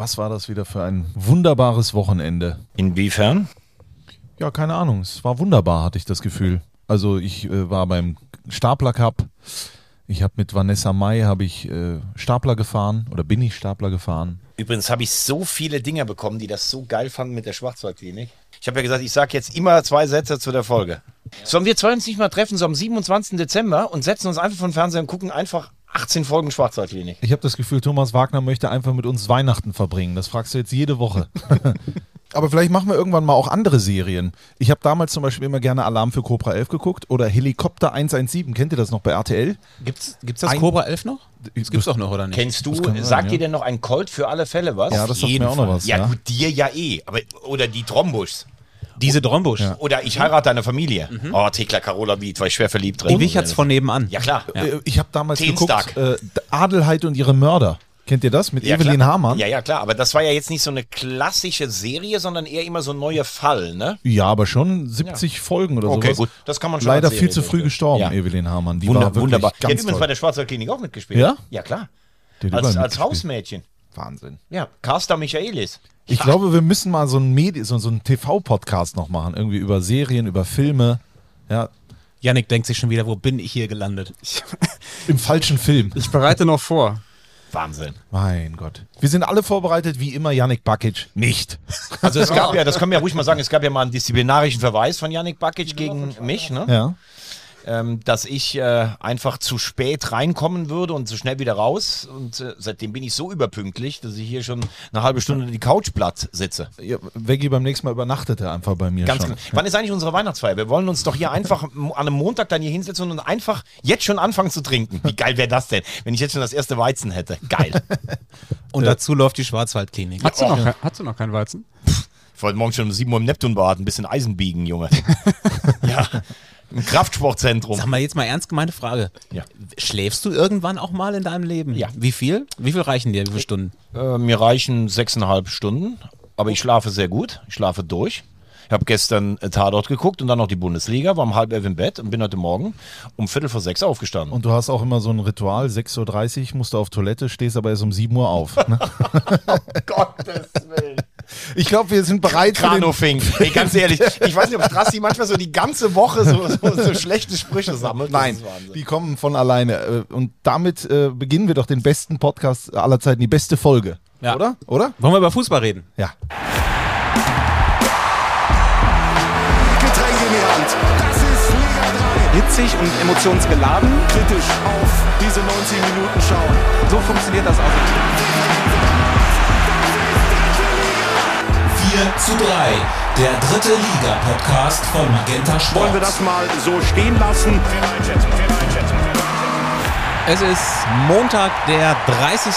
Was war das wieder für ein wunderbares Wochenende? Inwiefern? Ja, keine Ahnung. Es war wunderbar, hatte ich das Gefühl. Also ich äh, war beim Stapler Cup. Ich habe mit Vanessa May habe ich äh, Stapler gefahren oder bin ich Stapler gefahren. Übrigens habe ich so viele Dinger bekommen, die das so geil fanden mit der Schwarzwaldklinik. Ich habe ja gesagt, ich sage jetzt immer zwei Sätze zu der Folge. Sollen wir zwei uns nicht mal treffen, so am 27. Dezember und setzen uns einfach von Fernseher und gucken einfach 18 Folgen Schwarzwaldklinik? Ich habe das Gefühl, Thomas Wagner möchte einfach mit uns Weihnachten verbringen. Das fragst du jetzt jede Woche. Aber vielleicht machen wir irgendwann mal auch andere Serien. Ich habe damals zum Beispiel immer gerne Alarm für Cobra 11 geguckt oder Helikopter 117. Kennt ihr das noch bei RTL? Gibt's, gibt's das Ein- Cobra 11 noch? Das gibt's doch noch, oder nicht? Kennst du, sein, sagt ja. dir denn noch ein Colt für alle Fälle was? Ja, das sagt mir auch noch was. ja, Ja, gut, dir ja eh. Aber, oder die Trombusch. Diese Drombusch. Oder ich heirate deine Familie. Oh, Thekla Carola Beat, war ich schwer verliebt drin. Die Wichert's von nebenan. Ja, klar. Äh, Ich habe damals Dienstag. geguckt, äh, Adelheid und ihre Mörder. Kennt ihr das? Mit Ja, Evelyn klar. Hamann? Ja, ja, klar. Aber das war ja jetzt nicht so eine klassische Serie, sondern eher immer so ein neuer Fall, ne? Ja, aber schon 70 Folgen oder Okay, sowas. gut. Das kann man schon Leider viel zu früh gestorben, Ja. Evelyn Hamann. Die Wunder, war wirklich wunderbar. Die hat ganz übrigens bei der Schwarzwaldklinik auch mitgespielt. Ja? Ja, klar. Als, als. Hausmädchen. Wahnsinn. Ja, Carsta Michaelis. Ich glaube, wir müssen mal so einen, Medi so, so einen TV-Podcast noch machen. Irgendwie über Serien, über Filme. Ja, Yannick denkt sich schon wieder, wo bin ich hier gelandet? im falschen Film. Ich bereite noch vor. Wahnsinn. Mein Gott. Wir sind alle vorbereitet, wie immer, Yannick Bakic. Nicht. Also es gab ja, das können wir ja ruhig mal sagen, es gab ja mal einen disziplinarischen Verweis von Yannick Bakic gegen mich, ne? Ja. Ähm, dass ich äh, einfach zu spät reinkommen würde und so schnell wieder raus. Und äh, seitdem bin ich so überpünktlich, dass ich hier schon eine halbe Stunde die Couch platt sitze. ja Veggie beim nächsten Mal übernachtet er einfach bei mir Ganz schon. genau. Wann ist eigentlich unsere Weihnachtsfeier? Wir wollen uns doch hier einfach an einem Montag dann hier hinsetzen und einfach jetzt schon anfangen zu trinken. Wie geil wäre das denn, wenn ich jetzt schon das erste Weizen hätte? Geil. Und dazu läuft die Schwarzwaldklinik. Hast du, noch, kein- hast du noch keinen Weizen? Ich wollte morgen schon um 7 Uhr im Neptunbad ein bisschen Eisen biegen, Junge. ja, ein Kraftsportzentrum. Sag mal jetzt mal ernst gemeinte Frage. Ja. Schläfst du irgendwann auch mal in deinem Leben? Ja. Wie viel? Wie viel reichen dir? Wie viele Stunden? Äh, mir reichen sechseinhalb Stunden, aber ich schlafe sehr gut. Ich schlafe durch. Ich habe gestern äh, Tatort geguckt und dann noch die Bundesliga, war um halb elf im Bett und bin heute Morgen um Viertel vor sechs aufgestanden. Und du hast auch immer so ein Ritual, 6.30 Uhr musst du auf Toilette, stehst aber erst um 7 Uhr auf. Ne? Gottes Willen. Ich glaube, wir sind bereit für den, Kranofink. Ey, ganz ehrlich, ich weiß nicht, ob Strassi manchmal so die ganze Woche so, so, so schlechte Sprüche sammelt. Das Nein, die kommen von alleine. Äh, Und damit äh, beginnen wir doch den besten Podcast aller Zeiten, die beste Folge. Ja. Oder? Oder? Wollen wir über Fußball reden? Ja. Getränke in die Hand. Das ist Liga Hitzig und emotionsgeladen. 3. Kritisch auf diese 90 Minuten schauen. So funktioniert das auch. 4 zu 3, der dritte Liga-Podcast von Magenta Sport. Wollen wir das mal so stehen lassen? Es ist Montag, der 30.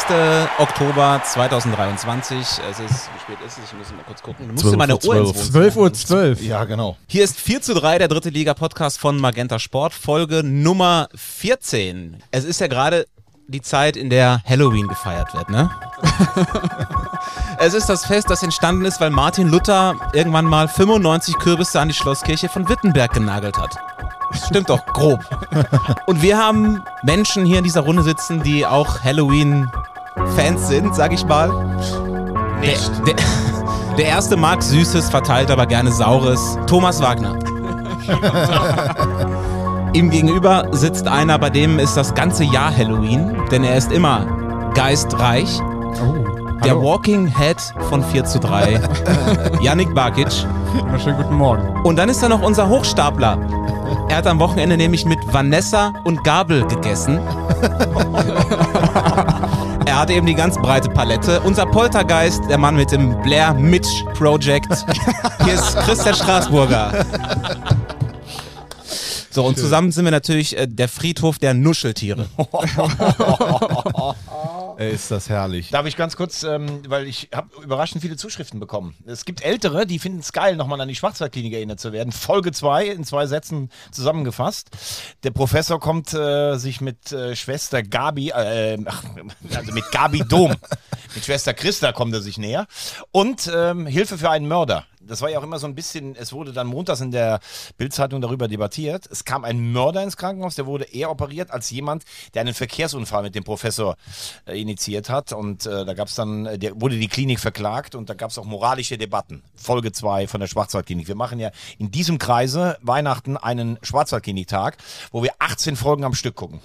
Oktober 2023. Es ist, wie spät ist es? Ich muss mal kurz gucken. Du musst dir meine Uhr ins Wohnzimmer. 12 Uhr 12. Ja, genau. Hier ist 4 zu 3, der dritte Liga-Podcast von Magenta Sport, Folge Nummer 14. Es ist ja gerade die Zeit, in der Halloween gefeiert wird, ne? es ist das Fest, das entstanden ist, weil Martin Luther irgendwann mal 95 Kürbisse an die Schlosskirche von Wittenberg genagelt hat. Stimmt doch, grob. Und wir haben Menschen hier in dieser Runde sitzen, die auch Halloween-Fans sind, sag ich mal. Nicht. Der, der erste mag Süßes, verteilt aber gerne Saures. Thomas Wagner. Ihm gegenüber sitzt einer, bei dem ist das ganze Jahr Halloween, denn er ist immer geistreich. Der Walking Head von 4 zu 3, Yannick Bakic. Na, schönen guten Morgen. Und dann ist da noch unser Hochstapler. Er hat am Wochenende nämlich mit Vanessa und Gabel gegessen. er hat eben die ganz breite Palette. Unser Poltergeist, der Mann mit dem Blair Mitch Project. Hier ist Christian Straßburger. So, und zusammen sind wir natürlich äh, der Friedhof der Nuscheltiere. Ey, ist das herrlich. Darf ich ganz kurz, ähm, weil ich habe überraschend viele Zuschriften bekommen. Es gibt Ältere, die finden es geil, nochmal an die Schwarzwaldklinik erinnert zu werden. Folge 2 in zwei Sätzen zusammengefasst. Der Professor kommt äh, sich mit äh, Schwester Gabi, äh, ach, also mit Gabi Dom, mit Schwester Christa kommt er sich näher. Und ähm, Hilfe für einen Mörder. Das war ja auch immer so ein bisschen, es wurde dann montags in der Bildzeitung darüber debattiert. Es kam ein Mörder ins Krankenhaus, der wurde eher operiert als jemand, der einen Verkehrsunfall mit dem Professor äh, initiiert hat. Und äh, da gab es dann, äh, der, wurde die Klinik verklagt und da gab es auch moralische Debatten. Folge 2 von der Schwarzwaldklinik. Wir machen ja in diesem Kreise Weihnachten einen Schwarzwaldkliniktag, wo wir 18 Folgen am Stück gucken.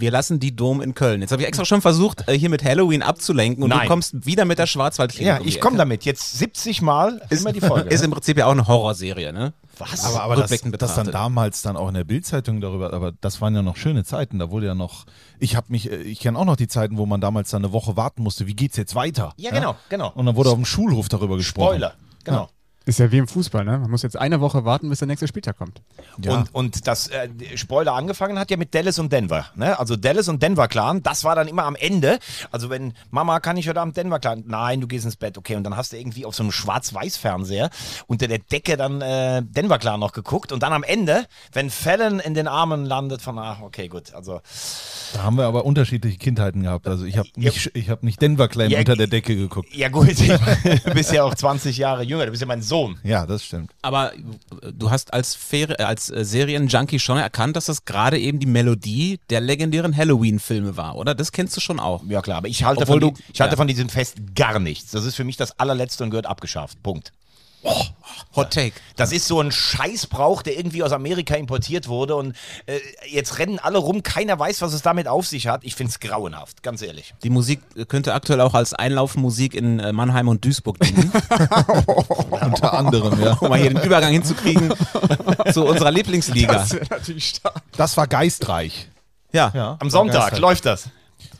Wir lassen die Dom in Köln. Jetzt habe ich extra schon versucht, äh, hier mit Halloween abzulenken und Nein. du kommst wieder mit der Schwarzwaldklinik. Ja, um ich komme damit. Jetzt 70 Mal ist immer die Folge. Ist im Prinzip ja auch eine Horrorserie, ne? Was? Aber, aber das, das dann damals dann auch in der Bildzeitung darüber, aber das waren ja noch schöne Zeiten. Da wurde ja noch, ich habe mich, äh, ich kenne auch noch die Zeiten, wo man damals dann eine Woche warten musste. Wie geht's jetzt weiter? ja, genau, genau. Und dann wurde auf dem Schulhof darüber gesprochen. Spoiler. Genau. Ist ja wie im Fußball, ne? Man muss jetzt eine Woche warten, bis der nächste Spieltag kommt. Ja. Und, und das äh, Spoiler angefangen hat ja mit Dallas und Denver. Ne? Also Dallas und Denver Clan, das war dann immer am Ende. Also wenn Mama, kann ich heute Abend Denver Clan? Nein, du gehst ins Bett, okay. Und dann hast du irgendwie auf so einem Schwarz-Weiß-Fernseher unter der Decke dann äh, Denver Clan noch geguckt. Und dann am Ende, wenn Fallon in den Armen landet von, ach, okay, gut. Also Da haben wir aber unterschiedliche Kindheiten gehabt. Also ich habe nicht, ich hab nicht Denver Clan Ja, unter der Decke geguckt. ja gut, du bist ja auch 20 Jahre jünger, du bist ja mein Sohn. Ja, das stimmt. Aber du hast als, Fer- äh, als äh, Serienjunkie schon erkannt, dass das gerade eben die Melodie der legendären Halloween-Filme war, oder? Das kennst du schon auch. Ja klar, aber ich halte, Obwohl von, du- ich halte ja. von diesem Fest gar nichts. Das ist für mich das allerletzte und gehört abgeschafft. Punkt. Hot Take. Das ist so ein Scheißbrauch, der irgendwie aus Amerika importiert wurde und äh, jetzt rennen alle rum, keiner weiß, was es damit auf sich hat. Ich finde es grauenhaft, ganz ehrlich. Die Musik äh, könnte aktuell auch als Einlaufmusik in äh, Mannheim und Duisburg dienen, Unter anderem, ja. um mal hier den Übergang hinzukriegen zu unserer Lieblingsliga. wäre natürlich stark. Das war geistreich. Ja. Ja, Am Sonntag begeistert. läuft das.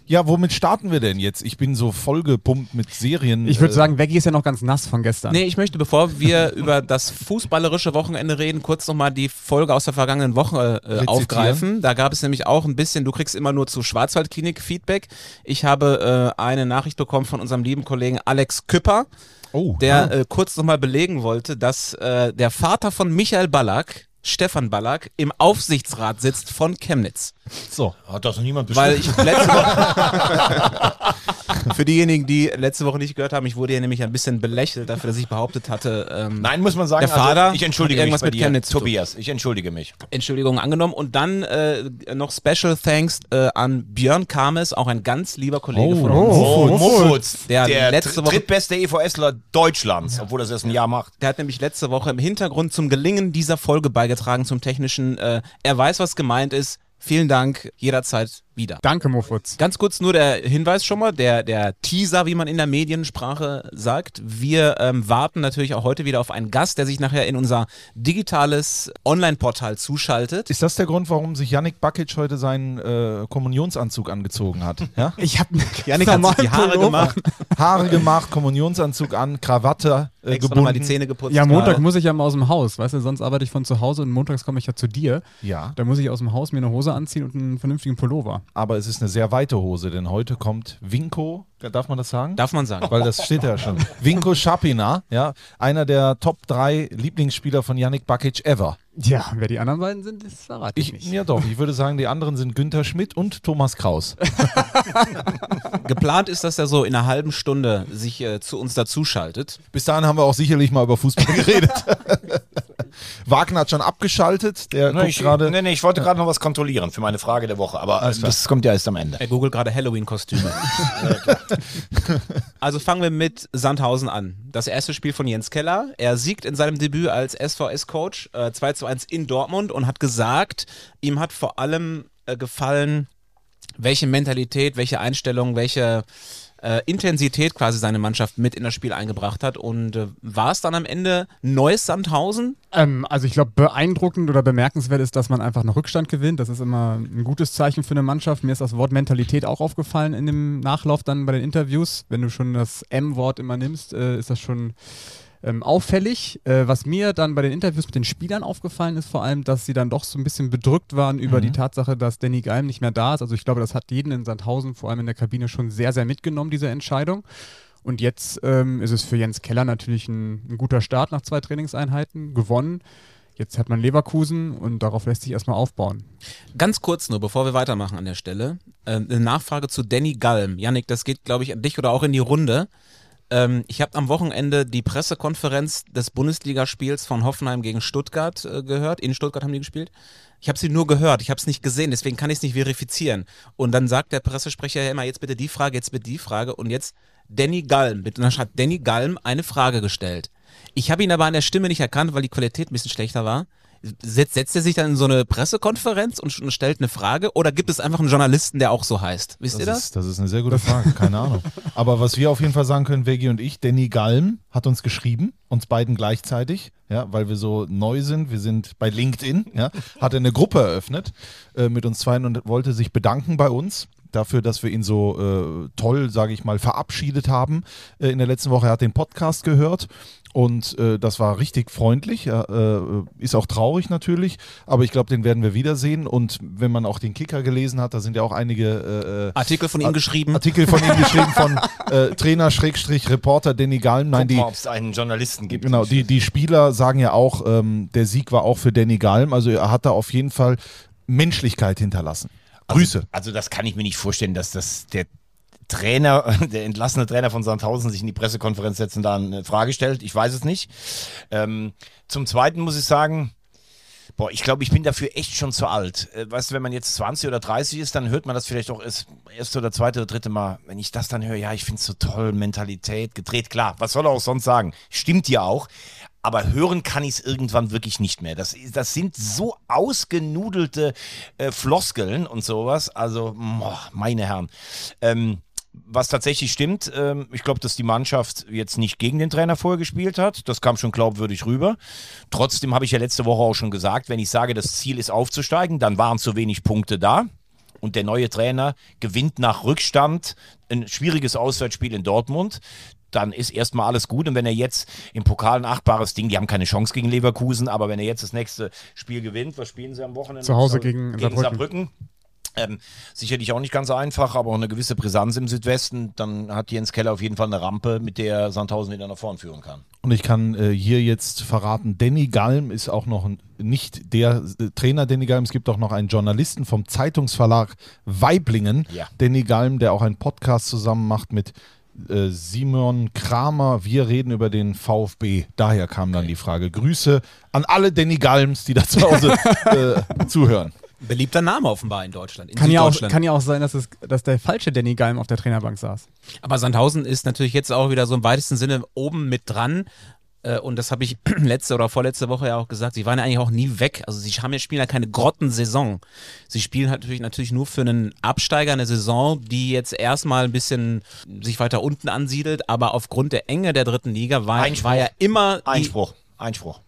Ja, womit starten wir denn jetzt? Ich bin so vollgepumpt mit Serien. Ich würde äh, sagen, Veggie ist ja noch ganz nass von gestern. Nee, ich möchte, bevor wir über das fußballerische Wochenende reden, kurz nochmal die Folge aus der vergangenen Woche äh, aufgreifen. Da gab es nämlich auch ein bisschen, du kriegst immer nur zu Schwarzwaldklinik Feedback. Ich habe äh, eine Nachricht bekommen von unserem lieben Kollegen Alex Küpper, Oh, der äh, kurz nochmal belegen wollte, dass äh, der Vater von Michael Ballack, Stefan Ballack, im Aufsichtsrat sitzt von Chemnitz. so. Hat das noch niemand Weil ich letzte Woche. Für diejenigen, die letzte Woche nicht gehört haben, ich wurde ja nämlich ein bisschen belächelt dafür, dass ich behauptet hatte, ähm, Nein, muss man sagen, Der Vater also ich entschuldige mich irgendwas bei mit dir, Chemnitz zu tun. Tobias. Ich entschuldige mich. Entschuldigung angenommen. Und dann äh, noch Special Thanks äh, an Björn Kames, auch ein ganz lieber Kollege von uns. Oh, Muffutz, Der der, letzte Woche- drittbeste EVSler Deutschlands, obwohl das erst ein Jahr macht. Der hat nämlich letzte Woche im Hintergrund zum Gelingen dieser Folge beigetragen, zum technischen. Äh, er weiß, was gemeint ist. Vielen Dank, jederzeit wieder. Danke, Mofutz. Ganz kurz nur der Hinweis schon mal, der, der Teaser, wie man in der Mediensprache sagt. Wir ähm, warten natürlich auch heute wieder auf einen Gast, der sich nachher in unser digitales Online-Portal zuschaltet. Ist das der Grund, warum sich Yannick Bakic heute seinen äh, Kommunionsanzug angezogen hat? Ja? Ich habe Janik hat sich die Haare gemacht, Haare gemacht, Kommunionsanzug an, Krawatte äh, extra nochmal die gebunden. Zähne geputzt. Ja, Montag gerade. muss ich ja mal aus dem Haus, weißt du, sonst arbeite ich von zu Hause und montags komme ich ja zu dir. Ja, Da muss ich aus dem Haus mir eine Hose anziehen und einen vernünftigen Pullover. Aber es ist eine sehr weite Hose, denn heute kommt Winko, darf man das sagen? Darf man sagen. Weil das steht ja schon. Winko Schapina, ja, einer der Top 3 Lieblingsspieler von Yannick Bakic ever. Ja, wer die anderen beiden sind, das verrate ich, Ich, nicht. ja doch, ich würde sagen, die anderen sind Günther Schmidt und Thomas Kraus. Geplant ist, dass er so in einer halben Stunde sich äh, zu uns dazuschaltet. Bis dahin haben wir auch sicherlich mal über Fußball geredet. Wagner hat schon abgeschaltet, der Nee, guckt ich, gerade. nee, nee, ich wollte gerade noch was kontrollieren für meine Frage der Woche, aber klar. das kommt ja erst am Ende. Er googelt gerade Halloween-Kostüme. also fangen wir mit Sandhausen an. Das erste Spiel von Jens Keller. Er siegt in seinem Debüt als SVS-Coach äh, 2 zu 1 in Dortmund und hat gesagt, ihm hat vor allem äh, gefallen, welche Mentalität, welche Einstellung, welche äh, Intensität quasi seine Mannschaft mit in das Spiel eingebracht hat. Und äh, war es dann am Ende neues Sandhausen? Ähm, also ich glaube, beeindruckend oder bemerkenswert ist, dass man einfach noch Rückstand gewinnt. Das ist immer ein gutes Zeichen für eine Mannschaft. Mir ist das Wort Mentalität auch aufgefallen in dem Nachlauf dann bei den Interviews. Wenn du schon das M-Wort immer nimmst, äh, ist das schon ähm, auffällig. Äh, was mir dann bei den Interviews mit den Spielern aufgefallen ist, vor allem, dass sie dann doch so ein bisschen bedrückt waren über die Tatsache, dass Danny Geim nicht mehr da ist. Also ich glaube, das hat jeden in Sandhausen, vor allem in der Kabine, schon sehr, sehr mitgenommen, diese Entscheidung. Und jetzt ähm, ist es für Jens Keller natürlich ein, ein guter Start nach zwei Trainingseinheiten, gewonnen. Jetzt hat man Leverkusen und darauf lässt sich erstmal aufbauen. Ganz kurz nur, bevor wir weitermachen an der Stelle. Äh, eine Nachfrage zu Danny Galm. Yannick, das geht, glaube ich, an dich oder auch in die Runde. Ähm, ich habe am Wochenende die Pressekonferenz des Bundesligaspiels von Hoffenheim gegen Stuttgart äh, gehört. In Stuttgart haben die gespielt. Ich habe sie nur gehört, ich habe es nicht gesehen, deswegen kann ich es nicht verifizieren. Und dann sagt der Pressesprecher ja immer, jetzt bitte die Frage, jetzt bitte die Frage. Und jetzt Danny Galm. Und dann hat Danny Galm eine Frage gestellt. Ich habe ihn aber an der Stimme nicht erkannt, weil die Qualität ein bisschen schlechter war. Setzt, setzt er sich dann in so eine Pressekonferenz und, und stellt eine Frage oder gibt es einfach einen Journalisten, der auch so heißt? Wisst ihr das? Ist, das ist eine sehr gute Frage, keine Ahnung. Aber was wir auf jeden Fall sagen können, Vegi und ich, Danny Galm hat uns geschrieben, uns beiden gleichzeitig, ja, weil wir so neu sind. Wir sind bei LinkedIn, ja, hat er eine Gruppe eröffnet äh, mit uns zwei und wollte sich bedanken bei uns dafür, dass wir ihn so äh, toll, sage ich mal, verabschiedet haben äh, in der letzten Woche. Er hat den Podcast gehört und äh, das war richtig freundlich. Äh, ist auch traurig natürlich, aber ich glaube, den werden wir wiedersehen. Und wenn man auch den Kicker gelesen hat, da sind ja auch einige äh, Artikel von ihm Ar- geschrieben. Artikel von ihm geschrieben von äh, Trainer Schrägstrich Reporter Danny Gallen. Nein, Guck die, mal, ob es einen Journalisten gibt. Genau, die, die Spieler sagen ja auch, ähm, der Sieg war auch für Danny Galm. Also er hat da auf jeden Fall Menschlichkeit hinterlassen. Grüße. Also, also das kann ich mir nicht vorstellen, dass das der Trainer, der entlassene Trainer von Sandhausen sich in die Pressekonferenz setzt und da eine Frage stellt. Ich weiß es nicht. Ähm, zum Zweiten muss ich sagen, boah, ich glaube, ich bin dafür echt schon zu alt. Äh, weißt du, wenn man jetzt 20 oder 30 ist, dann hört man das vielleicht auch erst erste oder zweite oder dritte Mal. Wenn ich das dann höre, ja, ich finde es so toll, Mentalität, gedreht, klar, was soll er auch sonst sagen? Stimmt ja auch. Aber hören kann ich es irgendwann wirklich nicht mehr. Das, das sind so ausgenudelte äh, Floskeln und sowas. Also, boah, meine Herren. Ähm, was tatsächlich stimmt, ähm, ich glaube, dass die Mannschaft jetzt nicht gegen den Trainer vorher gespielt hat. Das kam schon glaubwürdig rüber. Trotzdem habe ich ja letzte Woche auch schon gesagt, wenn ich sage, das Ziel ist aufzusteigen, dann waren zu wenig Punkte da. Und der neue Trainer gewinnt nach Rückstand ein schwieriges Auswärtsspiel in Dortmund. Dann ist erstmal alles gut. Und wenn er jetzt im Pokal ein achtbares Ding, die haben keine Chance gegen Leverkusen, aber wenn er jetzt das nächste Spiel gewinnt, was spielen sie am Wochenende? Zu Hause gegen gegen Saarbrücken. Saarbrücken. Ähm, sicherlich auch nicht ganz einfach, aber auch eine gewisse Brisanz im Südwesten. Dann hat Jens Keller auf jeden Fall eine Rampe, mit der Sandhausen wieder nach vorn führen kann. Und ich kann äh, hier jetzt verraten, Danny Galm ist auch noch ein- nicht der äh, Trainer Danny Galm. Es gibt auch noch einen Journalisten vom Zeitungsverlag Weiblingen, Ja. Danny Galm, der auch einen Podcast zusammen macht mit äh, Simon Kramer. Wir reden über den VfB. Daher kam dann die Frage. Grüße an alle Danny Galms, die da zu Hause äh, zuhören. Beliebter Name offenbar in Deutschland. In Kann ja, auch, kann ja auch sein, dass, es, dass der falsche Danny Galm auf der Trainerbank saß. Aber Sandhausen ist natürlich jetzt auch wieder so im weitesten Sinne oben mit dran. Äh, Und das habe ich letzte oder vorletzte Woche ja auch gesagt. Sie waren ja eigentlich auch nie weg. Also sie haben ja spielen ja keine Grottensaison. Sie spielen halt natürlich natürlich nur für einen Absteiger eine Saison, die jetzt erstmal ein bisschen sich weiter unten ansiedelt. Aber aufgrund der Enge der dritten Liga war, Einspruch. war ja immer Einspruch. Einspruch.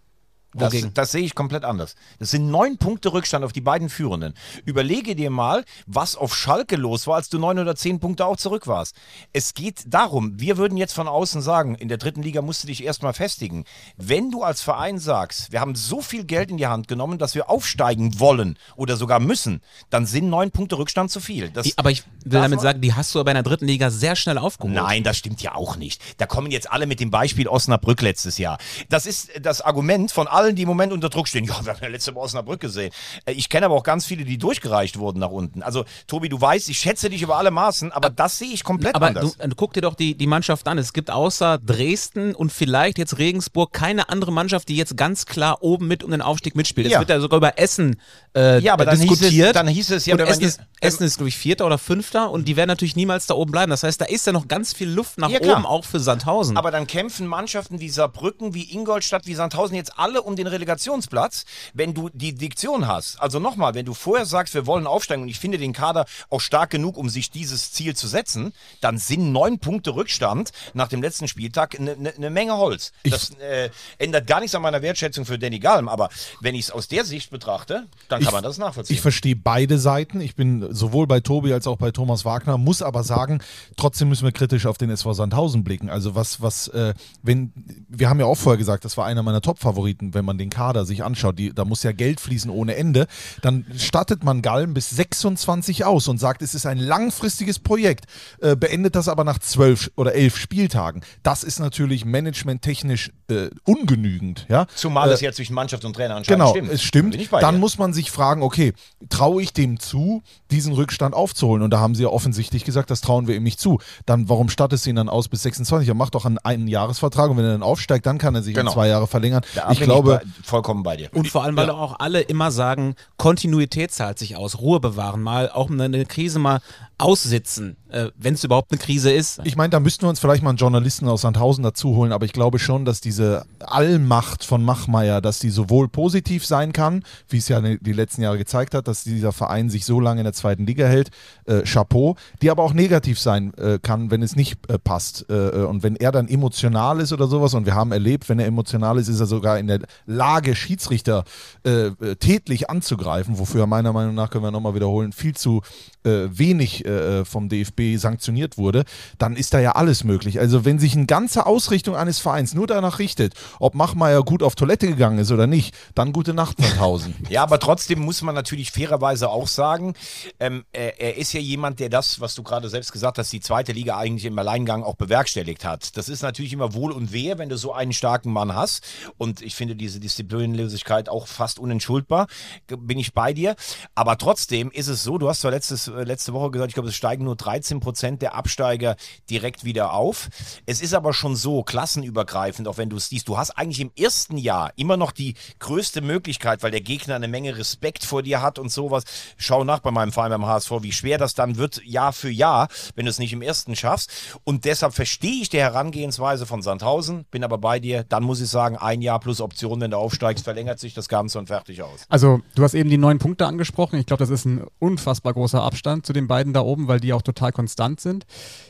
Das, Wogegen? das sehe ich komplett anders. Das sind neun Punkte Rückstand auf die beiden Führenden. Überlege dir mal, was auf Schalke los war, als du neun oder zehn Punkte auch zurück warst. Es geht darum, wir würden jetzt von außen sagen, in der dritten Liga musst du dich erstmal festigen. Wenn du als Verein sagst, wir haben so viel Geld in die Hand genommen, dass wir aufsteigen wollen oder sogar müssen, dann sind neun Punkte Rückstand zu viel. Das aber ich will damit sagen, die hast du aber in der dritten Liga sehr schnell aufgeholt. Nein, das stimmt ja auch nicht. Da kommen jetzt alle mit dem Beispiel Osnabrück letztes Jahr. Das ist das Argument von allen, die im Moment unter Druck stehen. Ja, wir haben ja letzte Woche Osnabrück gesehen. Äh, Ich kenne aber auch ganz viele, die durchgereicht wurden nach unten. Also, Tobi, du weißt, ich schätze dich über alle Maßen, aber das sehe ich komplett Aber anders. du, äh, guck dir doch die, die Mannschaft an. Es gibt außer Dresden und vielleicht jetzt Regensburg keine andere Mannschaft, die jetzt ganz klar oben mit um den Aufstieg mitspielt. Es Ja. wird ja sogar über Essen äh, Ja, aber dann hieß es- diskutiert. dann hieß es ja, und Essen, ist, Essen ist, glaube ich, Vierter oder Fünfter und die werden natürlich niemals da oben bleiben. Das heißt, da ist ja noch ganz viel Luft nach Ja, oben, auch für Sandhausen. Aber dann kämpfen Mannschaften wie Saarbrücken, wie Ingolstadt, wie Sandhausen jetzt alle um den Relegationsplatz, wenn du die Diktion hast. Also nochmal, wenn du vorher sagst, wir wollen aufsteigen und ich finde den Kader auch stark genug, um sich dieses Ziel zu setzen, dann sind neun Punkte Rückstand nach dem letzten Spieltag eine ne, ne Menge Holz. Das äh, ändert gar nichts an meiner Wertschätzung für Danny Galm, aber wenn ich es aus der Sicht betrachte, dann kann man das nachvollziehen. Ich verstehe beide Seiten. Ich bin sowohl bei Tobi als auch bei Thomas Wagner, muss aber sagen, trotzdem müssen wir kritisch auf den SV Sandhausen blicken. Also was, was, äh, wenn, wir haben ja auch vorher gesagt, das war einer meiner Top-Favoriten, wenn man den Kader sich anschaut, die, da muss ja Geld fließen ohne Ende, dann stattet man Gallen bis 26 aus und sagt, es ist ein langfristiges Projekt, äh, beendet das aber nach zwölf oder elf Spieltagen. Das ist natürlich managementtechnisch äh, ungenügend. Ja? Zumal Äh, es jetzt zwischen Mannschaft und Trainer anscheinend Genau, stimmt. es stimmt. Dann dir. muss man sich fragen, okay, traue ich dem zu, diesen Rückstand aufzuholen? Und da haben sie ja offensichtlich gesagt, das trauen wir ihm nicht zu. Dann, warum stattest du ihn dann aus bis 26? Er macht doch einen, einen Jahresvertrag und wenn er dann aufsteigt, dann kann er sich Genau. in zwei Jahre verlängern. Da ich bin glaube, vollkommen bei dir. Und vor allem, weil auch alle immer sagen, Kontinuität zahlt sich aus, Ruhe bewahren, mal auch eine Krise mal aussitzen, äh, wenn es überhaupt eine Krise ist. ich meine, da müssten wir uns vielleicht mal einen Journalisten aus Sandhausen dazu holen, aber ich glaube schon, dass diese Allmacht von Machmeier, dass die sowohl positiv sein kann, wie es ja die letzten Jahre gezeigt hat, dass dieser Verein sich so lange in der zweiten Liga hält, äh, Chapeau, die aber auch negativ sein äh, kann, wenn es nicht äh, passt. Äh, und wenn er dann emotional ist oder sowas, und wir haben erlebt, wenn er emotional ist, ist er sogar in der Lage, Schiedsrichter äh, äh, tätlich anzugreifen, wofür er meiner Meinung nach, können wir nochmal wiederholen, viel zu äh, wenig äh, vom DFB sanktioniert wurde, dann ist da ja alles möglich. Also wenn sich eine ganze Ausrichtung eines Vereins nur danach richtet, ob Machmeier gut auf Toilette gegangen ist oder nicht, dann gute Nacht, Sandhausen. Ja, aber trotzdem muss man natürlich fairerweise auch sagen, ähm, er, er ist ja jemand, der das, was du gerade selbst gesagt hast, die zweite Liga eigentlich im Alleingang auch bewerkstelligt hat. Das ist natürlich immer wohl und wehe, wenn du so einen starken Mann hast. Und ich finde diese Disziplinlosigkeit auch fast unentschuldbar. Bin ich bei dir. Aber trotzdem ist es so, du hast zwar letztes, äh, letzte Woche gesagt, ich glaube, es steigen nur 13 Prozent der Absteiger direkt wieder auf. Es ist aber schon so klassenübergreifend, auch wenn du es siehst, du hast eigentlich im ersten Jahr immer noch die größte Möglichkeit, weil der Gegner eine Menge Respekt vor dir hat und sowas. Schau nach bei meinem Verein beim HSV, wie schwer das dann wird, Jahr für Jahr, wenn du es nicht im ersten schaffst. Und deshalb verstehe ich die Herangehensweise von Sandhausen, bin aber bei dir. Dann muss ich sagen, ein Jahr plus Option, wenn du aufsteigst, verlängert sich das Ganze und fertig aus. Also, du hast eben die neun Punkte angesprochen. Ich glaube, das ist ein unfassbar großer Abstand zu den beiden da oben, weil die auch total konstant sind.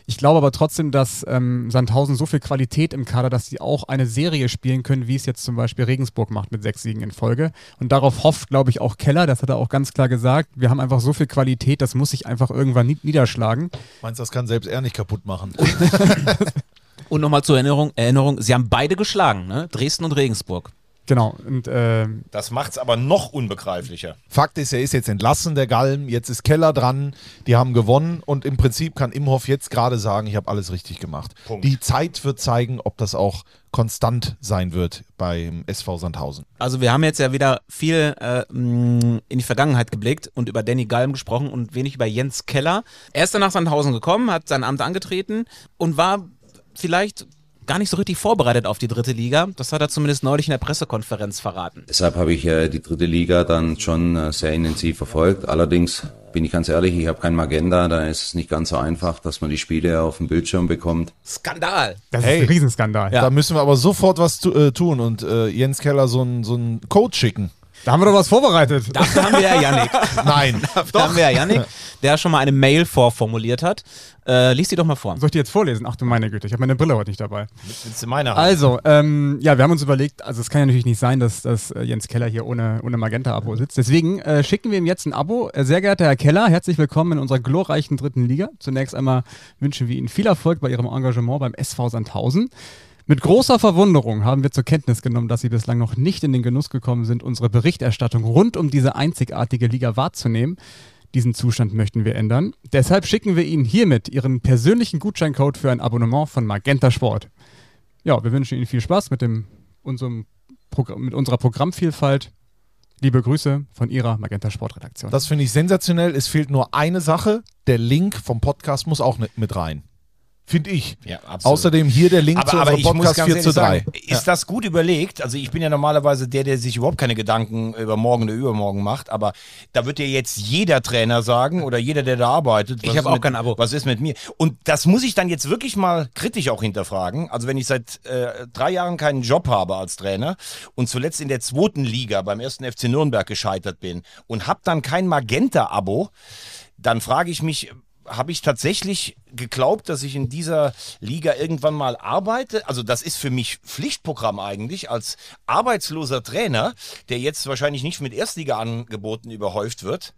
Ich glaube aber trotzdem, dass ähm, Sandhausen so viel Qualität im Kader, dass sie auch eine Serie spielen können, wie es jetzt zum Beispiel Regensburg macht mit sechs Siegen in Folge. Und darauf hofft, glaube ich, auch Keller. Das hat er auch ganz klar gesagt. Wir haben einfach so viel Qualität, das muss sich einfach irgendwann nie niederschlagen. Meinst du, das kann selbst er nicht kaputt machen? Und nochmal zur Erinnerung, Erinnerung, sie haben beide geschlagen, ne? Dresden und Regensburg. Genau. Und ähm, Das macht es aber noch unbegreiflicher. Fakt ist, er ist jetzt entlassen, der Galm. Jetzt ist Keller dran. Die haben gewonnen. Und im Prinzip kann Imhoff jetzt gerade sagen, ich habe alles richtig gemacht. Punkt. Die Zeit wird zeigen, ob das auch konstant sein wird beim SV Sandhausen. Also wir haben jetzt ja wieder viel äh, in die Vergangenheit geblickt und über Danny Galm gesprochen und wenig über Jens Keller. Er ist dann nach Sandhausen gekommen, hat sein Amt angetreten und war vielleicht gar nicht so richtig vorbereitet auf die dritte Liga. Das hat er zumindest neulich in der Pressekonferenz verraten. Deshalb habe ich äh, die dritte Liga dann schon äh, sehr intensiv verfolgt. Allerdings bin ich ganz ehrlich, ich habe kein Magenta, da ist es nicht ganz so einfach, dass man die Spiele auf dem Bildschirm bekommt. Skandal! das Hey. ist ein Riesenskandal. Da müssen wir aber sofort was tu, äh, tun und äh, Jens Keller so einen so einen Code schicken. Da haben wir doch was vorbereitet. Dafür haben wir ja Yannick. Nein. Dafür haben wir ja Yannick, der schon mal eine Mail vorformuliert hat. Äh, lies die doch mal vor. Soll ich die jetzt vorlesen? Ach du meine Güte, ich habe meine Brille heute nicht dabei. Willst du meine haben? Also, ähm, ja, wir haben uns überlegt, also es kann ja natürlich nicht sein, dass, dass äh, Jens Keller hier ohne, ohne Magenta-Abo sitzt. Deswegen äh, schicken wir ihm jetzt ein Abo. Äh, sehr geehrter Herr Keller, herzlich willkommen in unserer glorreichen dritten Liga. Zunächst einmal wünschen wir Ihnen viel Erfolg bei Ihrem Engagement beim SV Sandhausen. Mit großer Verwunderung haben wir zur Kenntnis genommen, dass Sie bislang noch nicht in den Genuss gekommen sind, unsere Berichterstattung rund um diese einzigartige Liga wahrzunehmen. Diesen Zustand möchten wir ändern. Deshalb schicken wir Ihnen hiermit Ihren persönlichen Gutscheincode für ein Abonnement von Magenta Sport. Ja, wir wünschen Ihnen viel Spaß mit, dem, unserem Programm, mit unserer Programmvielfalt. Liebe Grüße von Ihrer Magenta Sportredaktion. Das finde ich sensationell. Es fehlt nur eine Sache. Der Link vom Podcast muss auch mit, mit rein. Finde ich. Ja, absolut. Außerdem hier der Link zu aber, aber unserem Podcast ganz 4 zu ehrlich 3. sagen, ist das gut überlegt? Also ich bin ja normalerweise der, der sich überhaupt keine Gedanken über morgen oder übermorgen macht, aber da wird ja jetzt jeder Trainer sagen oder jeder, der da arbeitet. Ich was habe ist auch mit- kein Abo. Was ist mit mir? Und das muss ich dann jetzt wirklich mal kritisch auch hinterfragen. Also wenn ich seit äh, drei Jahren keinen Job habe als Trainer und zuletzt in der zweiten Liga beim ersten FC Nürnberg gescheitert bin und habe dann kein Magenta-Abo, dann frage ich mich, habe ich tatsächlich geglaubt, dass ich in dieser Liga irgendwann mal arbeite? Also das ist für mich Pflichtprogramm eigentlich als arbeitsloser Trainer, der jetzt wahrscheinlich nicht mit Erstliga-Angeboten überhäuft wird.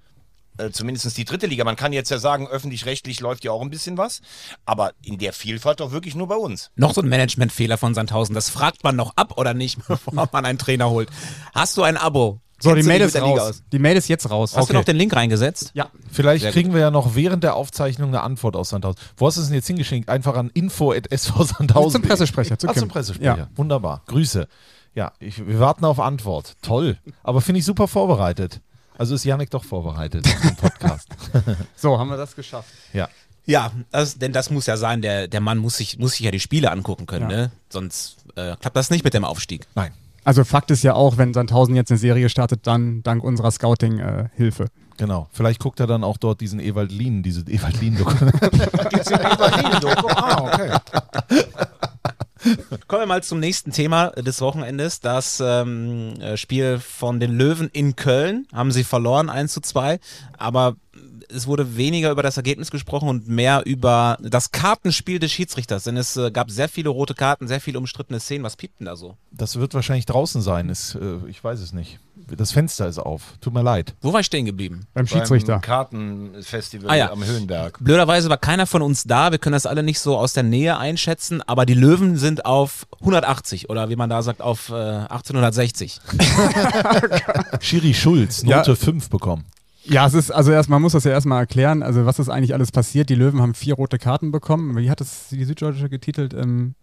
Äh, zumindest die dritte Liga. Man kann jetzt ja sagen, öffentlich-rechtlich läuft ja auch ein bisschen was. Aber in der Vielfalt doch wirklich nur bei uns. Noch so ein Managementfehler von Sandhausen. Das fragt man noch ab oder nicht, bevor man einen Trainer holt. Hast du ein Abo? So, die Mail ist raus. aus? Die Mail ist jetzt raus. Hast du noch den Link reingesetzt? Ja. Vielleicht Sehr kriegen wir ja noch während der Aufzeichnung eine Antwort aus Sandhausen. Wo hast du es denn jetzt hingeschickt? Einfach an info.sv Sandhausen. Zum Pressesprecher, zu Ach, zum Pressesprecher. Ja. Wunderbar. Grüße. Ja, ich, wir warten auf Antwort. Toll. Aber finde ich super vorbereitet. Also ist Janik doch vorbereitet im Podcast. So, haben wir das geschafft. ja. Ja, das, denn das muss ja sein, der, der Mann muss sich, muss sich ja die Spiele angucken können, Ja. ne? Sonst äh, klappt das nicht mit dem Aufstieg. Nein. Also Fakt ist ja auch, wenn Sandhausen jetzt eine Serie startet, dann dank unserer Scouting-Hilfe. Genau. Vielleicht guckt er dann auch dort diesen Ewald Lien, diese Ewald Lien Gibt's den Evalin-Doku? Ah, okay. Kommen wir mal zum nächsten Thema des Wochenendes. Das ähm, äh, Spiel von den Löwen in Köln haben sie verloren, 1 zu 2. Aber es wurde weniger über das Ergebnis gesprochen und mehr über das Kartenspiel des Schiedsrichters. Denn es äh, gab sehr viele rote Karten, sehr viele umstrittene Szenen. Was piept denn da so? Das wird wahrscheinlich draußen sein. Ist, äh, ich weiß es nicht. Das Fenster ist auf. Tut mir leid. Wo war ich stehen geblieben? Beim Schiedsrichter. Beim Kartenfestival Ah, ja. am Höhenberg. Blöderweise war keiner von uns da. Wir können das alle nicht so aus der Nähe einschätzen. Aber die Löwen sind auf 180 oder wie man da sagt, auf äh, 1860. Schiri Schulz, Ja. Note 5 bekommen. Ja, es ist, also erst, man muss das ja erstmal erklären, also was ist eigentlich alles passiert. Die Löwen haben vier rote Karten bekommen. Wie hat es die Süddeutsche getitelt? Ähm,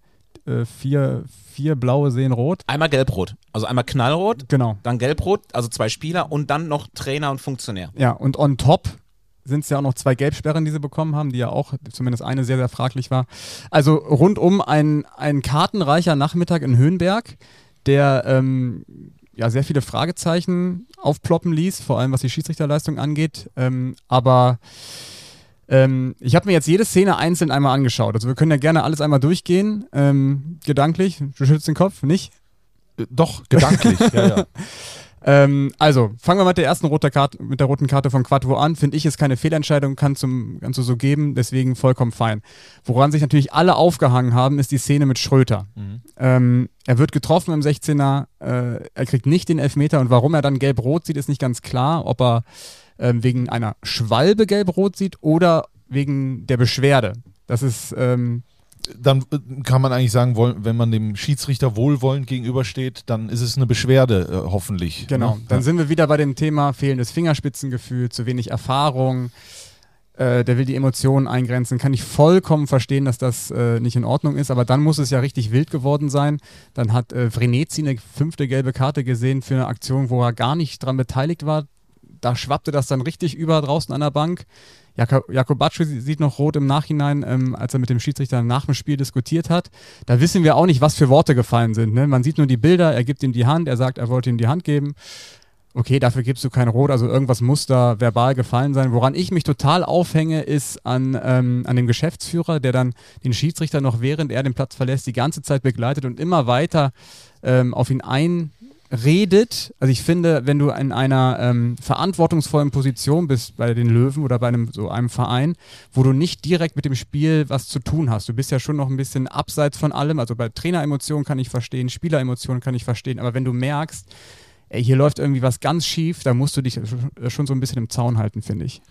äh, vier, vier blaue sehen rot. Einmal gelb-rot. Also einmal knallrot, Genau. dann gelb-rot, also zwei Spieler und dann noch Trainer und Funktionär. Ja, und on top sind es ja auch noch zwei Gelbsperren, die sie bekommen haben, die ja auch, zumindest eine sehr, sehr fraglich war. Also rundum ein, ein kartenreicher Nachmittag in Höhenberg, der ähm, ja sehr viele Fragezeichen aufploppen ließ, vor allem was die Schiedsrichterleistung angeht. Ähm, aber ähm, ich habe mir jetzt jede Szene einzeln einmal angeschaut. Also wir können ja gerne alles einmal durchgehen, ähm, gedanklich. Du schüttelst den Kopf, nicht? Äh, Doch, gedanklich. ja, ja. Ähm, also, fangen wir mit der ersten roter Karte, mit der roten Karte von Quattro an. Finde ich, ist keine Fehlentscheidung, kann zum, kannst du so geben, deswegen vollkommen fein. Woran sich natürlich alle aufgehangen haben, ist die Szene mit Schröter. Ähm, er wird getroffen im 16er, äh, er kriegt nicht den Elfmeter und warum er dann gelb-rot sieht, ist nicht ganz klar, ob er ähm, wegen einer Schwalbe gelb-rot sieht oder wegen der Beschwerde. Das ist, ähm, Dann äh, kann man eigentlich sagen, wenn man dem Schiedsrichter wohlwollend gegenübersteht, dann ist es eine Beschwerde, äh, hoffentlich. Genau, Ne? dann ja. sind wir wieder bei dem Thema fehlendes Fingerspitzengefühl, zu wenig Erfahrung. Äh, der will die Emotionen eingrenzen. Kann ich vollkommen verstehen, dass das äh, nicht in Ordnung ist, aber dann muss es ja richtig wild geworden sein. Dann hat äh, Vrenetzi eine fünfte gelbe Karte gesehen für eine Aktion, wo er gar nicht dran beteiligt war. Da schwappte das dann richtig über draußen an der Bank. Jak Jakobacci sieht noch rot im Nachhinein, ähm, als er mit dem Schiedsrichter nach dem Spiel diskutiert hat. Da wissen wir auch nicht, was für Worte gefallen sind. Ne? Man sieht nur die Bilder, er gibt ihm die Hand, er sagt, er wollte ihm die Hand geben. Okay, dafür gibst du kein Rot, also irgendwas muss da verbal gefallen sein. Woran ich mich total aufhänge, ist an, ähm, an dem Geschäftsführer, der dann den Schiedsrichter noch während er den Platz verlässt, die ganze Zeit begleitet und immer weiter ähm, auf ihn einredet. Also ich finde, wenn du in einer ähm, verantwortungsvollen Position bist bei den Löwen oder bei einem so einem Verein, wo du nicht direkt mit dem Spiel was zu tun hast, du bist ja schon noch ein bisschen abseits von allem. Also bei Traineremotionen kann ich verstehen, Spieleremotionen kann ich verstehen, aber wenn du merkst, ey, hier läuft irgendwie was ganz schief, da musst du dich schon so ein bisschen im Zaun halten, finde ich.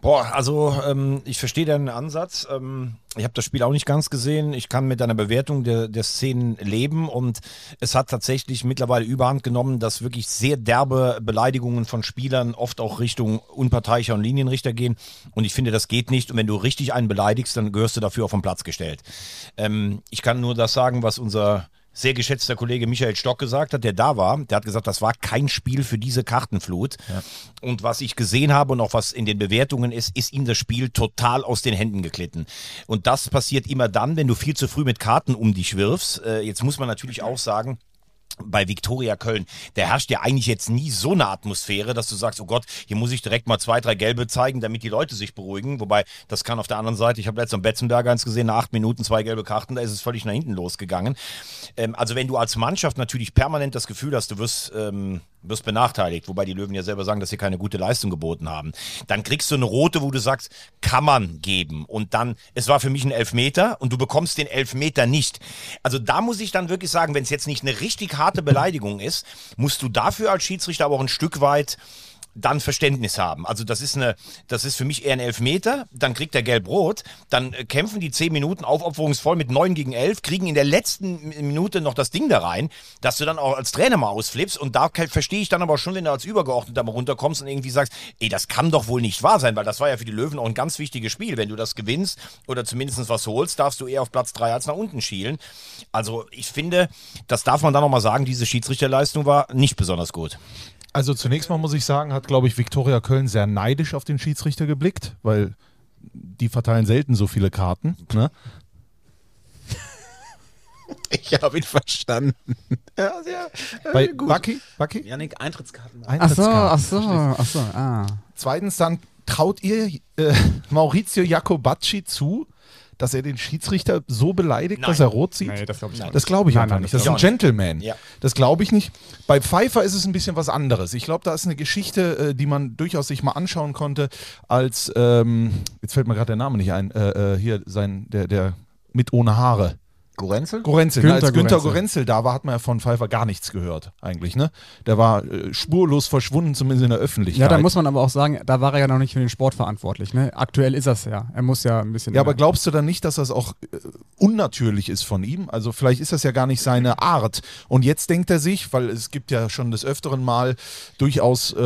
Boah, also ähm, ich verstehe deinen Ansatz. Ähm, ich habe das Spiel auch nicht ganz gesehen. Ich kann mit deiner Bewertung der, der Szenen leben und es hat tatsächlich mittlerweile überhand genommen, dass wirklich sehr derbe Beleidigungen von Spielern oft auch Richtung Unparteiicher und Linienrichter gehen. Und ich finde, das geht nicht. Und wenn du richtig einen beleidigst, dann gehörst du dafür auf den Platz gestellt. Ähm, ich kann nur das sagen, was unser sehr geschätzter Kollege Michael Stock gesagt hat, der da war. Der hat gesagt, das war kein Spiel für diese Kartenflut. Und was ich gesehen habe und auch was in den Bewertungen ist, ist ihm das Spiel total aus den Händen geglitten. Und das passiert immer dann, wenn du viel zu früh mit Karten um dich wirfst. Äh, jetzt muss man natürlich auch sagen, bei Viktoria Köln, da herrscht ja eigentlich jetzt nie so eine Atmosphäre, dass du sagst, oh Gott, hier muss ich direkt mal zwei, drei Gelbe zeigen, damit die Leute sich beruhigen. Wobei, das kann auf der anderen Seite, ich habe letztens am Betzenberg eins gesehen, nach acht Minuten zwei gelbe Karten, da ist es völlig nach hinten losgegangen. Ähm, also wenn du als Mannschaft natürlich permanent das Gefühl hast, du wirst, ähm, wirst benachteiligt, wobei die Löwen ja selber sagen, dass sie keine gute Leistung geboten haben, dann kriegst du eine rote, wo du sagst, kann man geben. Und dann, es war für mich ein Elfmeter und du bekommst den Elfmeter nicht. Also da muss ich dann wirklich sagen, wenn es jetzt nicht eine richtig harte Beleidigung ist, musst du dafür als Schiedsrichter aber auch ein Stück weit dann Verständnis haben. Also das ist eine, das ist für mich eher ein Elfmeter, dann kriegt er gelb-rot, dann äh, kämpfen die zehn Minuten aufopferungsvoll mit neun gegen elf, kriegen in der letzten Minute noch das Ding da rein, dass du dann auch als Trainer mal ausflippst und da verstehe ich dann aber schon, wenn du als Übergeordneter mal runterkommst und irgendwie sagst, ey, das kann doch wohl nicht wahr sein, weil das war ja für die Löwen auch ein ganz wichtiges Spiel. Wenn du das gewinnst oder zumindest was holst, darfst du eher auf Platz drei als nach unten schielen. Also ich finde, das darf man dann noch mal sagen, diese Schiedsrichterleistung war nicht besonders gut. Also zunächst mal muss ich sagen, hat, glaube ich, Viktoria Köln sehr neidisch auf den Schiedsrichter geblickt, weil die verteilen selten so viele Karten. Ne? Ich habe ihn verstanden. ja, ja. Bei Bucky, Bucky? Janik, Eintrittskarten. Ach so, ach Eintrittskarten, so, ach so, ah. Zweitens dann, traut ihr äh, Maurizio Jacobacci zu, dass er den Schiedsrichter so beleidigt, Nein. dass er rot sieht? Nee, das glaube ich nicht. Das glaube ich Nein, einfach nein, nicht. das Das ist ein glaub Gentleman. Ja. Das glaube ich nicht. Bei Pfeiffer ist es ein bisschen was anderes. Ich glaube, da ist eine Geschichte, äh, die man durchaus sich mal anschauen konnte, als, ähm, jetzt fällt mir gerade der Name nicht ein, äh, äh, hier sein, der, der mit ohne Haare. Gorenzel? Gorenzel, ne? Günther als Günther Gorenzel. Gorenzel da war, hat man ja von Pfeiffer gar nichts gehört, eigentlich, ne? Der war äh, spurlos verschwunden, zumindest in der Öffentlichkeit. Ja, da muss man aber auch sagen, da war er ja noch nicht für den Sport verantwortlich. Ne? Aktuell ist das ja. Er muss ja ein bisschen. Ja, aber glaubst du dann nicht, dass das auch äh, unnatürlich ist von ihm? Also vielleicht ist das ja gar nicht seine Art. Und jetzt denkt er sich, weil es gibt ja schon des Öfteren mal durchaus äh,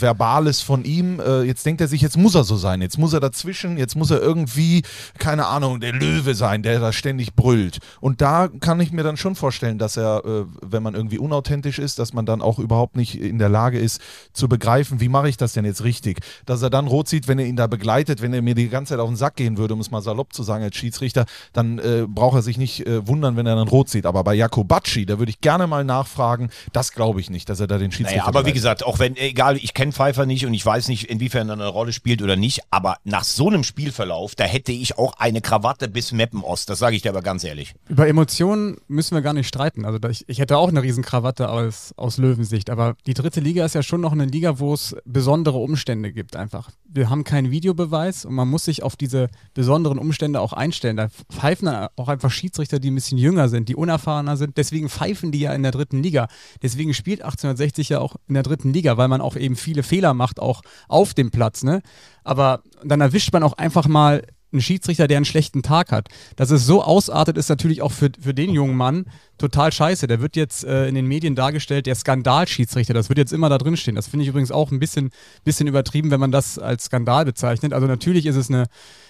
Verbales von ihm, äh, jetzt denkt er sich, jetzt muss er so sein, jetzt muss er dazwischen, jetzt muss er irgendwie, keine Ahnung, der Löwe sein, der da ständig brüllt. Und da kann ich mir dann schon vorstellen, dass er, äh, wenn man irgendwie unauthentisch ist, dass man dann auch überhaupt nicht in der Lage ist zu begreifen, wie mache ich das denn jetzt richtig? Dass er dann rot sieht, wenn er ihn da begleitet, wenn er mir die ganze Zeit auf den Sack gehen würde, um es mal salopp zu sagen als Schiedsrichter, dann äh, braucht er sich nicht äh, wundern, wenn er dann rot sieht. Aber bei Jakobacci, da würde ich gerne mal nachfragen, das glaube ich nicht, dass er da den Schiedsrichter Naja, aber wie beleidigt. gesagt, auch wenn, egal, ich kenne Pfeiffer nicht und ich weiß nicht, inwiefern er eine Rolle spielt oder nicht, aber nach so einem Spielverlauf, da hätte ich auch eine Krawatte bis Meppenost, das sage ich dir aber ganz ehrlich. Über Emotionen müssen wir gar nicht streiten. Also ich, ich hätte auch eine Riesenkrawatte aus, aus Löwensicht. Aber die dritte Liga ist ja schon noch eine Liga, wo es besondere Umstände gibt einfach. Wir haben keinen Videobeweis und man muss sich auf diese besonderen Umstände auch einstellen. Da pfeifen dann auch einfach Schiedsrichter, die ein bisschen jünger sind, die unerfahrener sind. Deswegen pfeifen die ja in der dritten Liga. Deswegen spielt 1860 ja auch in der dritten Liga, weil man auch eben viele Fehler macht, auch auf dem Platz. Ne? Aber dann erwischt man auch einfach mal einen Schiedsrichter, der einen schlechten Tag hat. Dass es so ausartet, ist natürlich auch für, für den jungen Mann total scheiße. Der wird jetzt äh, in den Medien dargestellt, der Skandalschiedsrichter. Das wird jetzt immer da drin stehen. Das finde ich übrigens auch ein bisschen, bisschen übertrieben, wenn man das als Skandal bezeichnet. Also natürlich ist es eine,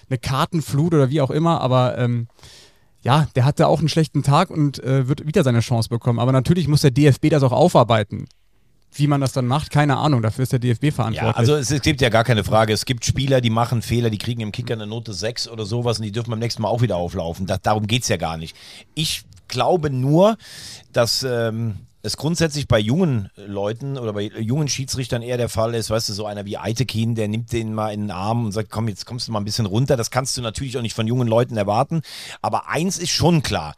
eine Kartenflut oder wie auch immer, aber ähm, ja, der hatte auch einen schlechten Tag und äh, wird wieder seine Chance bekommen. Aber natürlich muss der DFB das auch aufarbeiten. Wie man das dann macht, keine Ahnung. Dafür ist der DFB verantwortlich. Ja, also es, es gibt ja gar keine Frage. Es gibt Spieler, die machen Fehler, die kriegen im Kicker eine Note 6 oder sowas und die dürfen beim nächsten Mal auch wieder auflaufen. Da, darum geht es ja gar nicht. Ich glaube nur, dass ähm, es grundsätzlich bei jungen Leuten oder bei jungen Schiedsrichtern eher der Fall ist, weißt du, so einer wie Eitekin, der nimmt den mal in den Arm und sagt, komm, jetzt kommst du mal ein bisschen runter. Das kannst du natürlich auch nicht von jungen Leuten erwarten. Aber eins ist schon klar.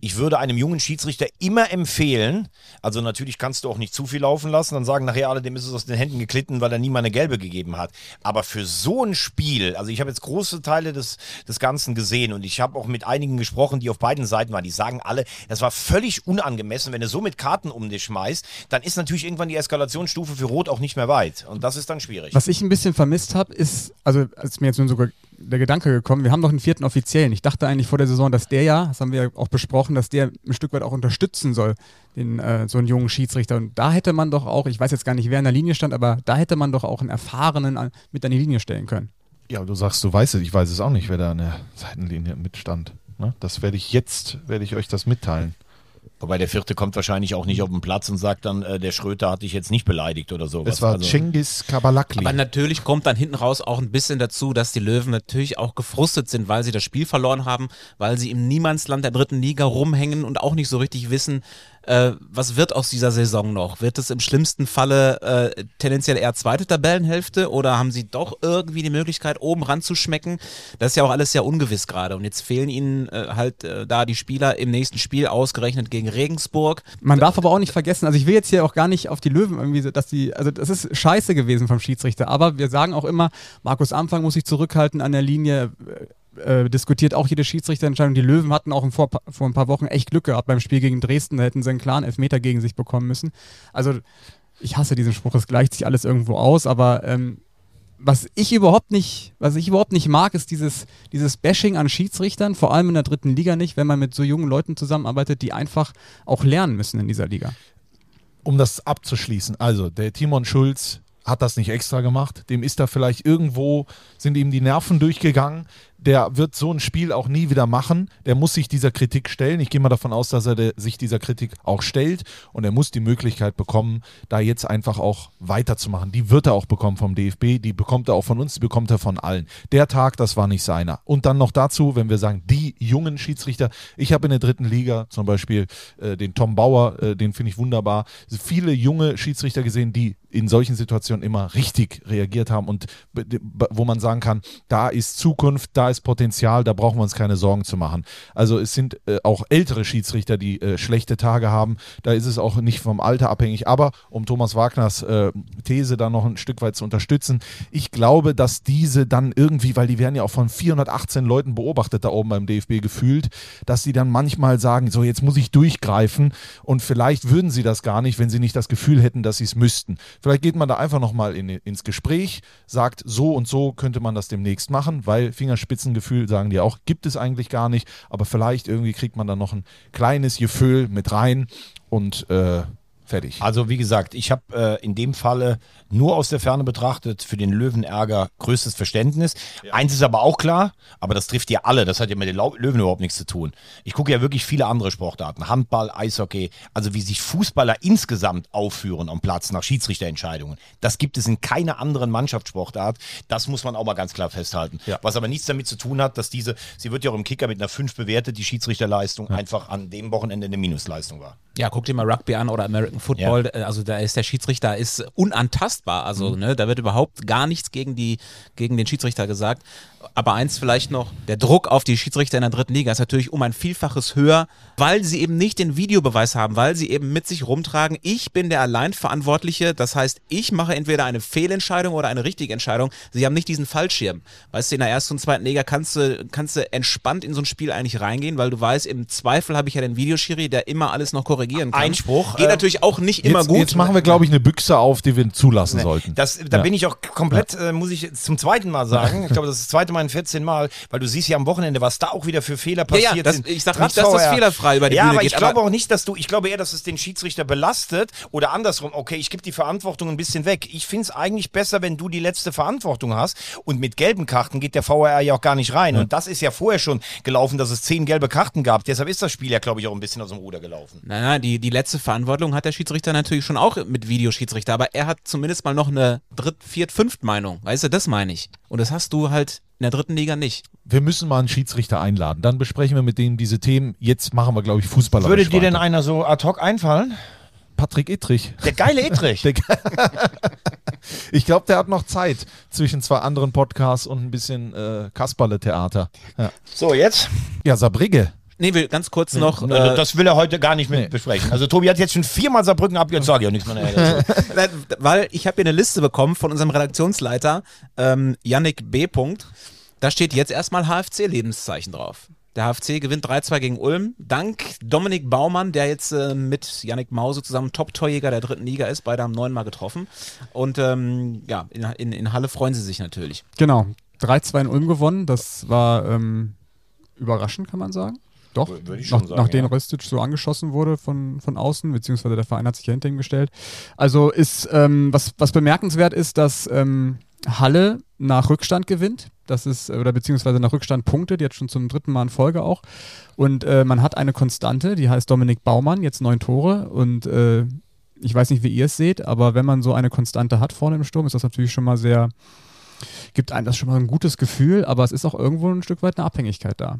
Ich würde einem jungen Schiedsrichter immer empfehlen, also natürlich kannst du auch nicht zu viel laufen lassen, dann sagen nachher alle, dem ist es aus den Händen geklitten, weil er nie mal eine gelbe gegeben hat. Aber für so ein Spiel, also ich habe jetzt große Teile des, des Ganzen gesehen und ich habe auch mit einigen gesprochen, die auf beiden Seiten waren, die sagen alle, das war völlig unangemessen, wenn du so mit Karten um dich schmeißt, dann ist natürlich irgendwann die Eskalationsstufe für Rot auch nicht mehr weit und das ist dann schwierig. Was ich ein bisschen vermisst habe, ist, also als mir jetzt nur sogar der Gedanke gekommen, wir haben doch einen vierten Offiziellen. Ich dachte eigentlich vor der Saison, dass der ja, das haben wir ja auch besprochen, dass der ein Stück weit auch unterstützen soll, den, äh, so einen jungen Schiedsrichter. Und da hätte man doch auch, ich weiß jetzt gar nicht, wer in der Linie stand, aber da hätte man doch auch einen Erfahrenen mit an die Linie stellen können. Ja, du sagst, du weißt es, ich weiß es auch nicht, wer da an der Seitenlinie mitstand. Ne? Das werde ich jetzt, werde ich euch das mitteilen. Wobei der vierte kommt wahrscheinlich auch nicht auf den Platz und sagt dann, äh, der Schröter hat dich jetzt nicht beleidigt oder sowas. Es war Also- Cengiz Kabalakli. Aber natürlich kommt dann hinten raus auch ein bisschen dazu, dass die Löwen natürlich auch gefrustet sind, weil sie das Spiel verloren haben, weil sie im Niemandsland der dritten Liga rumhängen und auch nicht so richtig wissen, äh, was wird aus dieser Saison noch? Wird es im schlimmsten Falle äh, tendenziell eher zweite Tabellenhälfte oder haben sie doch irgendwie die Möglichkeit, oben ranzuschmecken? Das ist ja auch alles sehr ungewiss gerade. Und jetzt fehlen ihnen äh, halt äh, da die Spieler im nächsten Spiel ausgerechnet gegen Regensburg. Man darf aber auch nicht vergessen, also ich will jetzt hier auch gar nicht auf die Löwen irgendwie, so, dass die, also das ist scheiße gewesen vom Schiedsrichter, aber wir sagen auch immer, Markus Anfang muss sich zurückhalten an der Linie, äh, diskutiert auch jede Schiedsrichterentscheidung. Die Löwen hatten auch vor, vor ein paar Wochen echt Glück gehabt beim Spiel gegen Dresden, da hätten sie einen klaren Elfmeter gegen sich bekommen müssen. Also ich hasse diesen Spruch, es gleicht sich alles irgendwo aus, aber ähm, was ich überhaupt nicht, was ich überhaupt nicht mag, ist dieses, dieses Bashing an Schiedsrichtern, vor allem in der dritten Liga nicht, wenn man mit so jungen Leuten zusammenarbeitet, die einfach auch lernen müssen in dieser Liga. um das abzuschließen, also der Timon Schulz hat das nicht extra gemacht. Dem ist da vielleicht irgendwo, sind ihm die Nerven durchgegangen. Der wird so ein Spiel auch nie wieder machen. Der muss sich dieser Kritik stellen. Ich gehe mal davon aus, dass er der, sich dieser Kritik auch stellt. Und er muss die Möglichkeit bekommen, da jetzt einfach auch weiterzumachen. Die wird er auch bekommen vom DFB. Die bekommt er auch von uns. Die bekommt er von allen. Der Tag, das war nicht seiner. Und dann noch dazu, wenn wir sagen, die jungen Schiedsrichter. Ich habe in der dritten Liga zum Beispiel äh, den Tom Bauer, äh, den finde ich wunderbar. Viele junge Schiedsrichter gesehen, die in solchen Situationen immer richtig reagiert haben und wo man sagen kann, da ist Zukunft, da ist Potenzial, da brauchen wir uns keine Sorgen zu machen. Also es sind äh, auch ältere Schiedsrichter, die äh, schlechte Tage haben, da ist es auch nicht vom Alter abhängig, aber um Thomas Wagners äh, These da noch ein Stück weit zu unterstützen, ich glaube, dass diese dann irgendwie, weil die werden ja auch von 418 Leuten beobachtet da oben beim DFB gefühlt, dass sie dann manchmal sagen, so jetzt muss ich durchgreifen und vielleicht würden sie das gar nicht, wenn sie nicht das Gefühl hätten, dass sie es müssten. Vielleicht geht man da einfach nochmal in, ins Gespräch, sagt, so und so könnte man das demnächst machen, weil Fingerspitzengefühl, sagen die auch, gibt es eigentlich gar nicht, aber vielleicht irgendwie kriegt man da noch ein kleines Gefühl mit rein und äh, fertig. Also wie gesagt, ich habe äh, in dem Falle nur aus der Ferne betrachtet für den Löwenärger größtes Verständnis. Eins ist aber auch klar, aber das trifft ja alle, das hat ja mit den Löwen überhaupt nichts zu tun. Ich gucke ja wirklich viele andere Sportarten, Handball, Eishockey, also wie sich Fußballer insgesamt aufführen am Platz nach Schiedsrichterentscheidungen. Das gibt es in keiner anderen Mannschaftssportart. Das muss man auch mal ganz klar festhalten. Ja. Was aber nichts damit zu tun hat, dass diese, sie wird ja auch im Kicker mit einer 5 bewertet, die Schiedsrichterleistung einfach an dem Wochenende eine Minusleistung war. Ja, guck dir mal Rugby an oder American Football. Äh, Also da ist der Schiedsrichter ist unantastbar. Also ne, da wird überhaupt gar nichts gegen die gegen den Schiedsrichter gesagt. Aber eins vielleicht noch: Der Druck auf die Schiedsrichter in der dritten Liga ist natürlich um ein Vielfaches höher, weil sie eben nicht den Videobeweis haben, weil sie eben mit sich rumtragen. Ich bin der Alleinverantwortliche. Das heißt, ich mache entweder eine Fehlentscheidung oder eine richtige Entscheidung. Sie haben nicht diesen Fallschirm. Weißt du, in der ersten und zweiten Liga kannst du kannst du entspannt in so ein Spiel eigentlich reingehen, weil du weißt, im Zweifel habe ich ja den Videoschiri, der immer alles noch korrigieren kann. Einspruch, Geht äh, natürlich auch nicht immer jetzt, gut. jetzt machen wir, glaube ich, eine Büchse auf, die wir zulassen sollten. Das, da Ja. bin ich auch komplett, äh, muss ich zum zweiten Mal sagen. Ich glaube, das ist das zweite Mal in 14 Mal, weil du siehst ja am Wochenende, was da auch wieder für Fehler Ja, ja, passiert das- sind. ich sag Trotz nicht, dass das VR. fehlerfrei über die ja, Bühne aber geht, ich glaube aber- auch nicht, dass du, ich glaube eher, dass es den Schiedsrichter belastet oder andersrum. Okay, ich gebe die Verantwortung ein bisschen weg. Ich finde es eigentlich besser, wenn du die letzte Verantwortung hast. Und mit gelben Karten geht der VAR ja auch gar nicht rein. Und das ist ja vorher schon gelaufen, dass es zehn gelbe Karten gab. Deshalb ist das Spiel ja, glaube ich, auch ein bisschen aus dem Ruder gelaufen. Nein, die, die letzte Verantwortung hat der Schiedsrichter natürlich schon auch mit Videoschiedsrichter, aber er hat zumindest mal noch eine Dritt-, Viert-, Fünft-Meinung. Weißt du, das meine ich. Und das hast du halt in der dritten Liga nicht. Wir müssen mal einen Schiedsrichter einladen. Dann besprechen wir mit denen diese Themen. Jetzt machen wir, glaube ich, Fußballer. Würde dir denn einer so ad hoc einfallen? Patrick Ittrich. Der geile Ittrich. Der- Ich glaube, der hat noch Zeit zwischen zwei anderen Podcasts und ein bisschen äh, Kasperle-Theater. Ja. so, jetzt? ja, Sabrigge. Nee, will ganz kurz noch. Äh, das will er heute gar nicht mit nee. besprechen. Also Tobi hat jetzt schon viermal Saarbrücken ab, jetzt sage ich auch nichts mehr. Nein, weil ich habe hier eine Liste bekommen von unserem Redaktionsleiter, ähm, Yannick B. Da steht jetzt erstmal HFC-Lebenszeichen drauf. Der HFC gewinnt 3-2 gegen Ulm. Dank Dominik Baumann, der jetzt äh, mit Yannick Mause zusammen Top-Torjäger der dritten Liga ist. Beide haben neunmal getroffen. Und ähm, ja, in, in, in Halle freuen sie sich natürlich. Genau. 3-2 in Ulm gewonnen. Das war ähm, überraschend, kann man sagen. Doch, nach, sagen, nachdem ja. Röstic so angeschossen wurde von, von außen, beziehungsweise der Verein hat sich ja hinter ihm gestellt. Also ist, ähm, was, was bemerkenswert ist, dass ähm, Halle nach Rückstand gewinnt. Das ist, oder beziehungsweise nach Rückstand punktet, jetzt schon zum dritten Mal in Folge auch. Und äh, man hat eine Konstante, die heißt Dominik Baumann, jetzt neun Tore. Und äh, ich weiß nicht, wie ihr es seht, aber wenn man so eine Konstante hat vorne im Sturm, ist das natürlich schon mal sehr, gibt einem das schon mal ein gutes Gefühl, aber es ist auch irgendwo ein Stück weit eine Abhängigkeit da.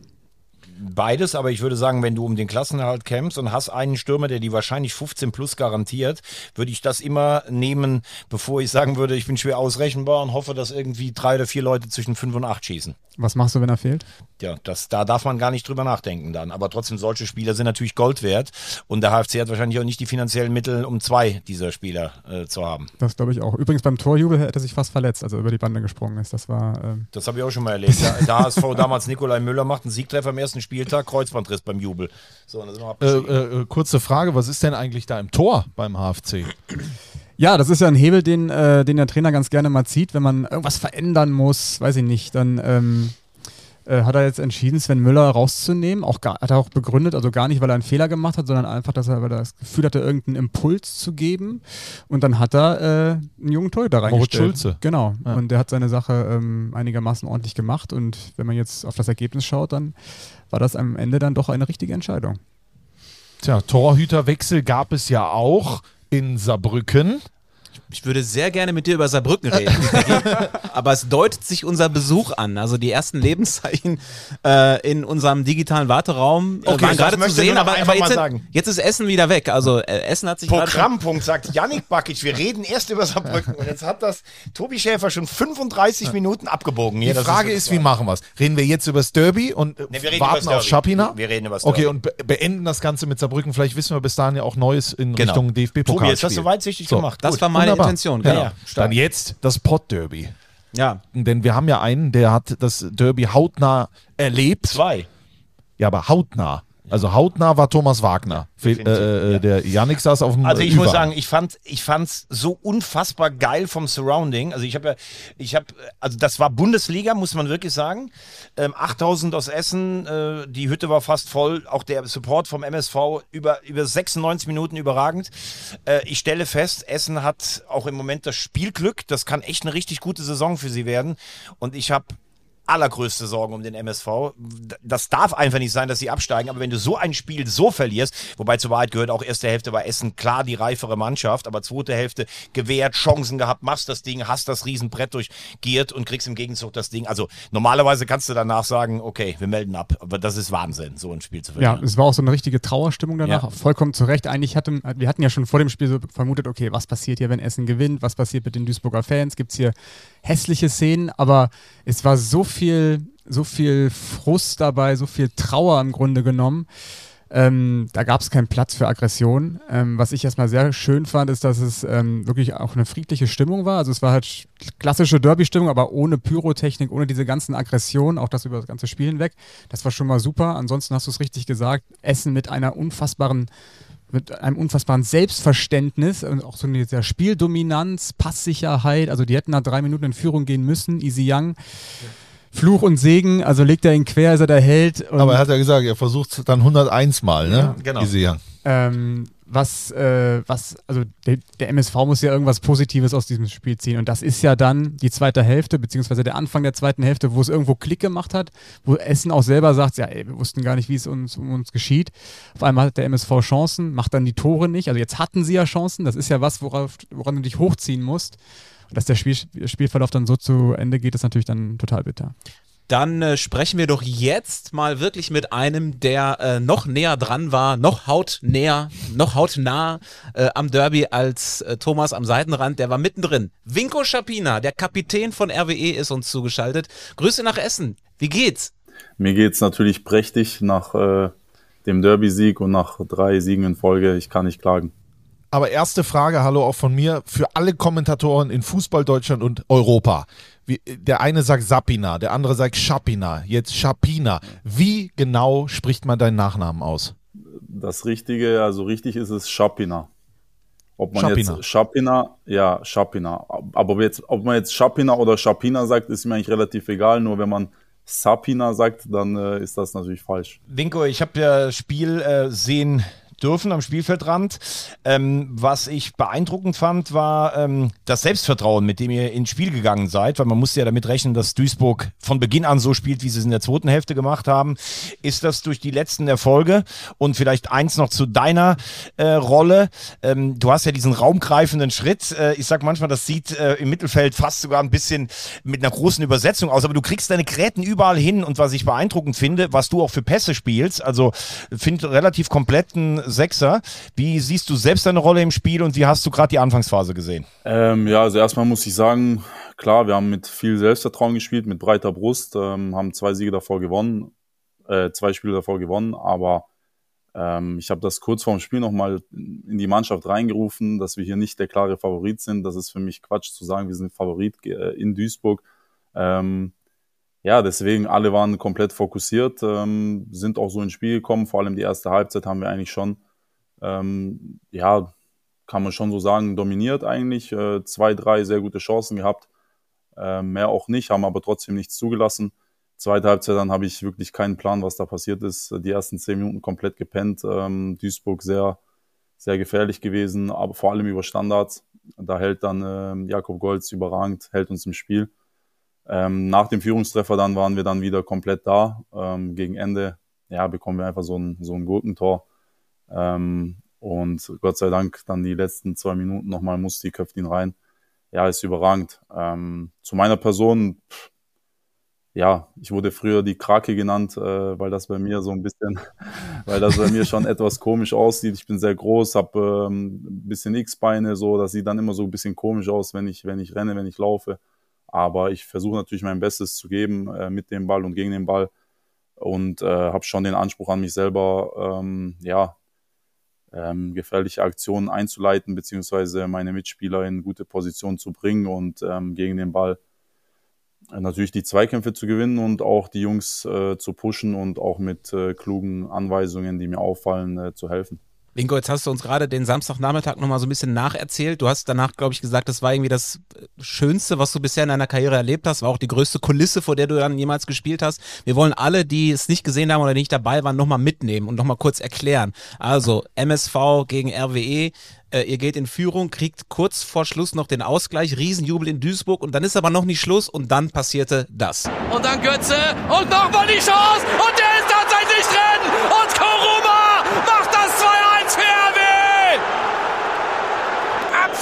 Beides, aber ich würde sagen, wenn du um den Klassenerhalt kämpfst und hast einen Stürmer, der die wahrscheinlich 15 plus garantiert, würde ich das immer nehmen, bevor ich sagen würde, ich bin schwer ausrechenbar und hoffe, dass irgendwie drei oder vier Leute zwischen fünf und acht schießen. Was machst du, wenn er fehlt? Ja, das, da darf man gar nicht drüber nachdenken dann. Aber trotzdem, solche Spieler sind natürlich Gold wert. Und der HFC hat wahrscheinlich auch nicht die finanziellen Mittel, um zwei dieser Spieler äh, zu haben. Das glaube ich auch. Übrigens beim Torjubel hätte er sich fast verletzt, als er über die Bande gesprungen ist. Das war ähm, Das habe ich auch schon mal erlebt. Der, HSV damals Nikolai Müller macht einen Siegtreffer am ersten Spieltag, Kreuzbandriss beim Jubel. So, und dann sind wir Äh, äh, äh, kurze Frage, was ist denn eigentlich da im Tor beim HFC? Ja, das ist ja ein Hebel, den, äh, den der Trainer ganz gerne mal zieht, wenn man irgendwas verändern muss, weiß ich nicht, dann ähm, äh, hat er jetzt entschieden, Sven Müller rauszunehmen. Auch gar, hat er auch begründet, also gar nicht, weil er einen Fehler gemacht hat, sondern einfach, dass er, das Gefühl hatte, irgendeinen Impuls zu geben. Und dann hat er äh, einen jungen Torhüter reingestellt. Moritz Schulze. Genau. Ja. Und der hat seine Sache ähm, einigermaßen ordentlich gemacht. Und wenn man jetzt auf das Ergebnis schaut, dann war das am Ende dann doch eine richtige Entscheidung. Tja, Torhüterwechsel gab es ja auch in Saarbrücken. Ich würde sehr gerne mit dir über Saarbrücken reden. aber es deutet sich unser Besuch an. Also die ersten Lebenszeichen äh, in unserem digitalen Warteraum äh, Okay, waren das gerade zu sehen, aber, aber einfach jetzt, mal sind- sagen. jetzt ist Essen wieder weg. Also äh, Essen hat sich Programmpunkt sagt Yannick Bakic, wir reden erst über Saarbrücken. Und jetzt hat das Tobi Schäfer schon 35 Minuten abgebogen. Die hier. Das Frage ist, wie machen wir es? Reden wir jetzt über das Derby und äh, Nee, wir reden warten auf. Schapina? Wir reden übers Okay, Derby. und be beenden das Ganze mit Saarbrücken. Vielleicht wissen wir bis dahin ja auch Neues in Genau. Richtung DFB-Pokal. Tobi, jetzt hast du weitsichtig gemacht. Das Gut. war meine Wunderbar. Intention, Genau. Ja. Dann jetzt das Pott-Derby. Ja. Denn wir haben ja einen, der hat das Derby hautnah erlebt. Zwei. Ja, aber hautnah. Also hautnah war Thomas Wagner. Fe Definitiv, äh, äh, ja. Der Yannick saß auf dem Also ich Überhang. muss sagen, ich fand ich fand's so unfassbar geil vom Surrounding. Also ich habe ja ich habe also das war Bundesliga, muss man wirklich sagen. Ähm, 8000 aus Essen, äh, die Hütte war fast voll, auch der Support vom MSV über über 96 Minuten überragend. Äh, ich stelle fest, Essen hat auch im Moment das Spielglück, das kann echt eine richtig gute Saison für sie werden und ich habe allergrößte Sorgen um den MSV. Das darf einfach nicht sein, dass sie absteigen, aber wenn du so ein Spiel so verlierst, wobei zur Wahrheit gehört auch erste Hälfte war Essen klar die reifere Mannschaft, aber zweite Hälfte gewehrt, Chancen gehabt, machst das Ding, hast das Riesenbrett durchgiert und kriegst im Gegenzug das Ding. Also normalerweise kannst du danach sagen, okay, wir melden ab, aber das ist Wahnsinn, so ein Spiel zu Ja, verlieren. es war auch so eine richtige Trauerstimmung danach. Ja. Vollkommen zu Recht. Eigentlich hatten wir hatten ja schon vor dem Spiel so vermutet, okay, was passiert hier, wenn Essen gewinnt? Was passiert mit den Duisburger Fans? Gibt es hier hässliche Szenen? Aber es war so viel, so viel Frust dabei, so viel Trauer im Grunde genommen. Ähm, da gab es keinen Platz für Aggression. Ähm, was ich erstmal sehr schön fand, ist, dass es ähm, wirklich auch eine friedliche Stimmung war. Also es war halt sch- klassische Derby-Stimmung, aber ohne Pyrotechnik, ohne diese ganzen Aggressionen, auch das über das ganze Spiel hinweg. Das war schon mal super. Ansonsten hast du es richtig gesagt, Essen mit einer unfassbaren mit einem unfassbaren Selbstverständnis und auch so eine dieser Spieldominanz, Passsicherheit. Also die hätten nach drei Minuten in Führung gehen müssen. Easy Young. Fluch und Segen, also legt er ihn quer, ist er der Held. Und Aber er hat ja gesagt, er versucht dann 101 Mal, ne? genau. Easy Young. ähm, was, äh, was, also der, der MSV muss ja irgendwas Positives aus diesem Spiel ziehen. Und das ist ja dann die zweite Hälfte, beziehungsweise der Anfang der zweiten Hälfte, wo es irgendwo Klick gemacht hat, wo Essen auch selber sagt, ja, ey, wir wussten gar nicht, wie es uns um uns geschieht. Auf einmal hat der MSV Chancen, macht dann die Tore nicht. Also jetzt hatten sie ja Chancen, das ist ja was, worauf, woran du dich hochziehen musst. Und dass der Spiel, Spielverlauf dann so zu Ende geht, ist natürlich dann total bitter. Dann äh, sprechen wir doch jetzt mal wirklich mit einem, der äh, noch näher dran war, noch hautnäher, noch hautnah äh, am Derby als äh, Thomas am Seitenrand. Der war mittendrin. Vinko Schapina, der Kapitän von RWE, ist uns zugeschaltet. Grüße nach Essen. Wie geht's? Mir geht's natürlich prächtig nach äh, dem Derby-Sieg und nach drei Siegen in Folge. Ich kann nicht klagen. Aber erste Frage, hallo auch von mir, für alle Kommentatoren in Fußball Deutschland und Europa. Wie, der eine sagt Sapina, der andere sagt Schapina, jetzt Schapina. Wie genau spricht man deinen Nachnamen aus? Das Richtige, also richtig ist es Schapina. Ob man Schapina. jetzt Schapina, ja, Schapina. Aber jetzt, ob man jetzt Schapina oder Schapina sagt, ist mir eigentlich relativ egal. Nur wenn man Sapina sagt, dann äh, ist das natürlich falsch. Winko, ich habe ja das Spiel äh, sehen dürfen am Spielfeldrand. Ähm, was ich beeindruckend fand, war ähm, das Selbstvertrauen, mit dem ihr ins Spiel gegangen seid, weil man musste ja damit rechnen, dass Duisburg von Beginn an so spielt, wie sie es in der zweiten Hälfte gemacht haben. Ist das durch die letzten Erfolge und vielleicht eins noch zu deiner äh, Rolle? Ähm, du hast ja diesen raumgreifenden Schritt. Äh, ich sag manchmal, das sieht äh, im Mittelfeld fast sogar ein bisschen mit einer großen Übersetzung aus, aber du kriegst deine Gräten überall hin und was ich beeindruckend finde, was du auch für Pässe spielst, also finde relativ kompletten Sechser. Wie siehst du selbst deine Rolle im Spiel und wie hast du gerade die Anfangsphase gesehen? Ähm, ja, also erstmal muss ich sagen, klar, wir haben mit viel Selbstvertrauen gespielt, mit breiter Brust, ähm, haben zwei Siege davor gewonnen, äh, zwei Spiele davor gewonnen, aber ähm, ich habe das kurz vorm Spiel nochmal in die Mannschaft reingerufen, dass wir hier nicht der klare Favorit sind. Das ist für mich Quatsch zu sagen, wir sind Favorit äh, in Duisburg. Ähm, ja, deswegen alle waren komplett fokussiert, ähm, sind auch so ins Spiel gekommen. Vor allem die erste Halbzeit haben wir eigentlich schon ähm, ja kann man schon so sagen, dominiert eigentlich. Äh, zwei, drei sehr gute Chancen gehabt. Äh, mehr auch nicht, haben aber trotzdem nichts zugelassen. Zweite Halbzeit, dann habe ich wirklich keinen Plan, was da passiert ist. Die ersten zehn Minuten komplett gepennt. Ähm, Duisburg sehr, sehr gefährlich gewesen, aber vor allem über Standards. Da hält dann ähm, Jakob Golz überragend, hält uns im Spiel. Ähm, nach dem Führungstreffer dann waren wir dann wieder komplett da. Ähm, gegen Ende, ja, bekommen wir einfach so ein, so ein Gurkentor. Ähm, und Gott sei Dank dann die letzten zwei Minuten nochmal Musti köpft ihn rein. Ja, ist überragend. Ähm, zu meiner Person, pff, ja, ich wurde früher die Krake genannt, äh, weil das bei mir so ein bisschen, weil das bei mir schon etwas komisch aussieht. Ich bin sehr groß, habe ähm, ein bisschen X-Beine, so, das sieht dann immer so ein bisschen komisch aus, wenn ich, wenn ich renne, wenn ich laufe. Aber ich versuche natürlich mein Bestes zu geben äh, mit dem Ball und gegen den Ball und äh, habe schon den Anspruch an mich selber, ähm, ja, ähm, gefährliche Aktionen einzuleiten, beziehungsweise meine Mitspieler in gute Position zu bringen und ähm, gegen den Ball natürlich die Zweikämpfe zu gewinnen und auch die Jungs äh, zu pushen und auch mit äh, klugen Anweisungen, die mir auffallen, äh, zu helfen. Bingo, jetzt hast du uns gerade den Samstagnachmittag nochmal so ein bisschen nacherzählt. Du hast danach, glaube ich, gesagt, das war irgendwie das Schönste, was du bisher in deiner Karriere erlebt hast, war auch die größte Kulisse, vor der du dann jemals gespielt hast. Wir wollen alle, die es nicht gesehen haben oder nicht dabei waren, nochmal mitnehmen und nochmal kurz erklären. Also MSV gegen RWE, äh, ihr geht in Führung, kriegt kurz vor Schluss noch den Ausgleich, Riesenjubel in Duisburg und dann ist aber noch nicht Schluss und dann passierte das. Und dann Götze und nochmal die Chance und der ist tatsächlich drin und Koruma macht das 2-1 für RW.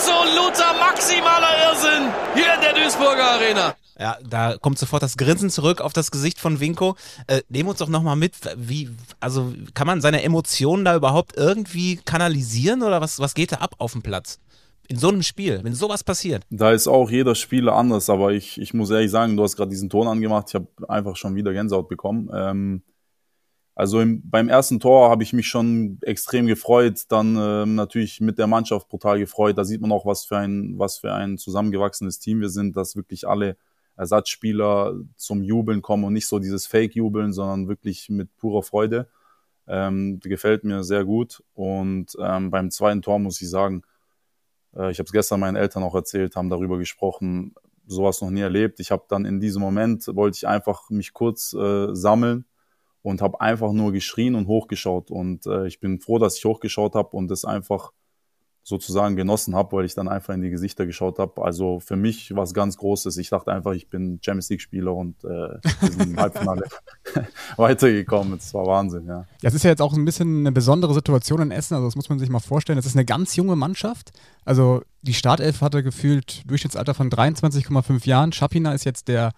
Absoluter maximaler Irrsinn hier in der Duisburger Arena. Ja, da kommt sofort das Grinsen zurück auf das Gesicht von Winko. Äh, nehmen uns doch nochmal mit, wie, also kann man seine Emotionen da überhaupt irgendwie kanalisieren oder was, was geht da ab auf dem Platz? In so einem Spiel, wenn sowas passiert. Da ist auch jeder Spieler anders, aber ich, ich muss ehrlich sagen, du hast gerade diesen Ton angemacht, ich habe einfach schon wieder Gänsehaut bekommen. Ähm, also im, beim ersten Tor habe ich mich schon extrem gefreut, dann ähm, natürlich mit der Mannschaft brutal gefreut. Da sieht man auch, was für ein, was für ein zusammengewachsenes Team wir sind, dass wirklich alle Ersatzspieler zum Jubeln kommen und nicht so dieses Fake-Jubeln, sondern wirklich mit purer Freude. Ähm, gefällt mir sehr gut. Und ähm, beim zweiten Tor muss ich sagen, äh, ich habe es gestern meinen Eltern auch erzählt, haben darüber gesprochen, sowas noch nie erlebt. Ich habe dann in diesem Moment, wollte ich einfach mich kurz äh, sammeln und habe einfach nur geschrien und hochgeschaut. Und äh, ich bin froh, dass ich hochgeschaut habe und das einfach sozusagen genossen habe, weil ich dann einfach in die Gesichter geschaut habe. Also für mich war es ganz Großes. Ich dachte einfach, ich bin Champions League-Spieler und äh, im Halbfinale weitergekommen. Das war Wahnsinn, ja. Das ist ja jetzt auch ein bisschen eine besondere Situation in Essen. Also das muss man sich mal vorstellen. Das ist eine ganz junge Mannschaft. Also die Startelf hatte gefühlt Durchschnittsalter von 23,5 Jahren. Schapina ist jetzt der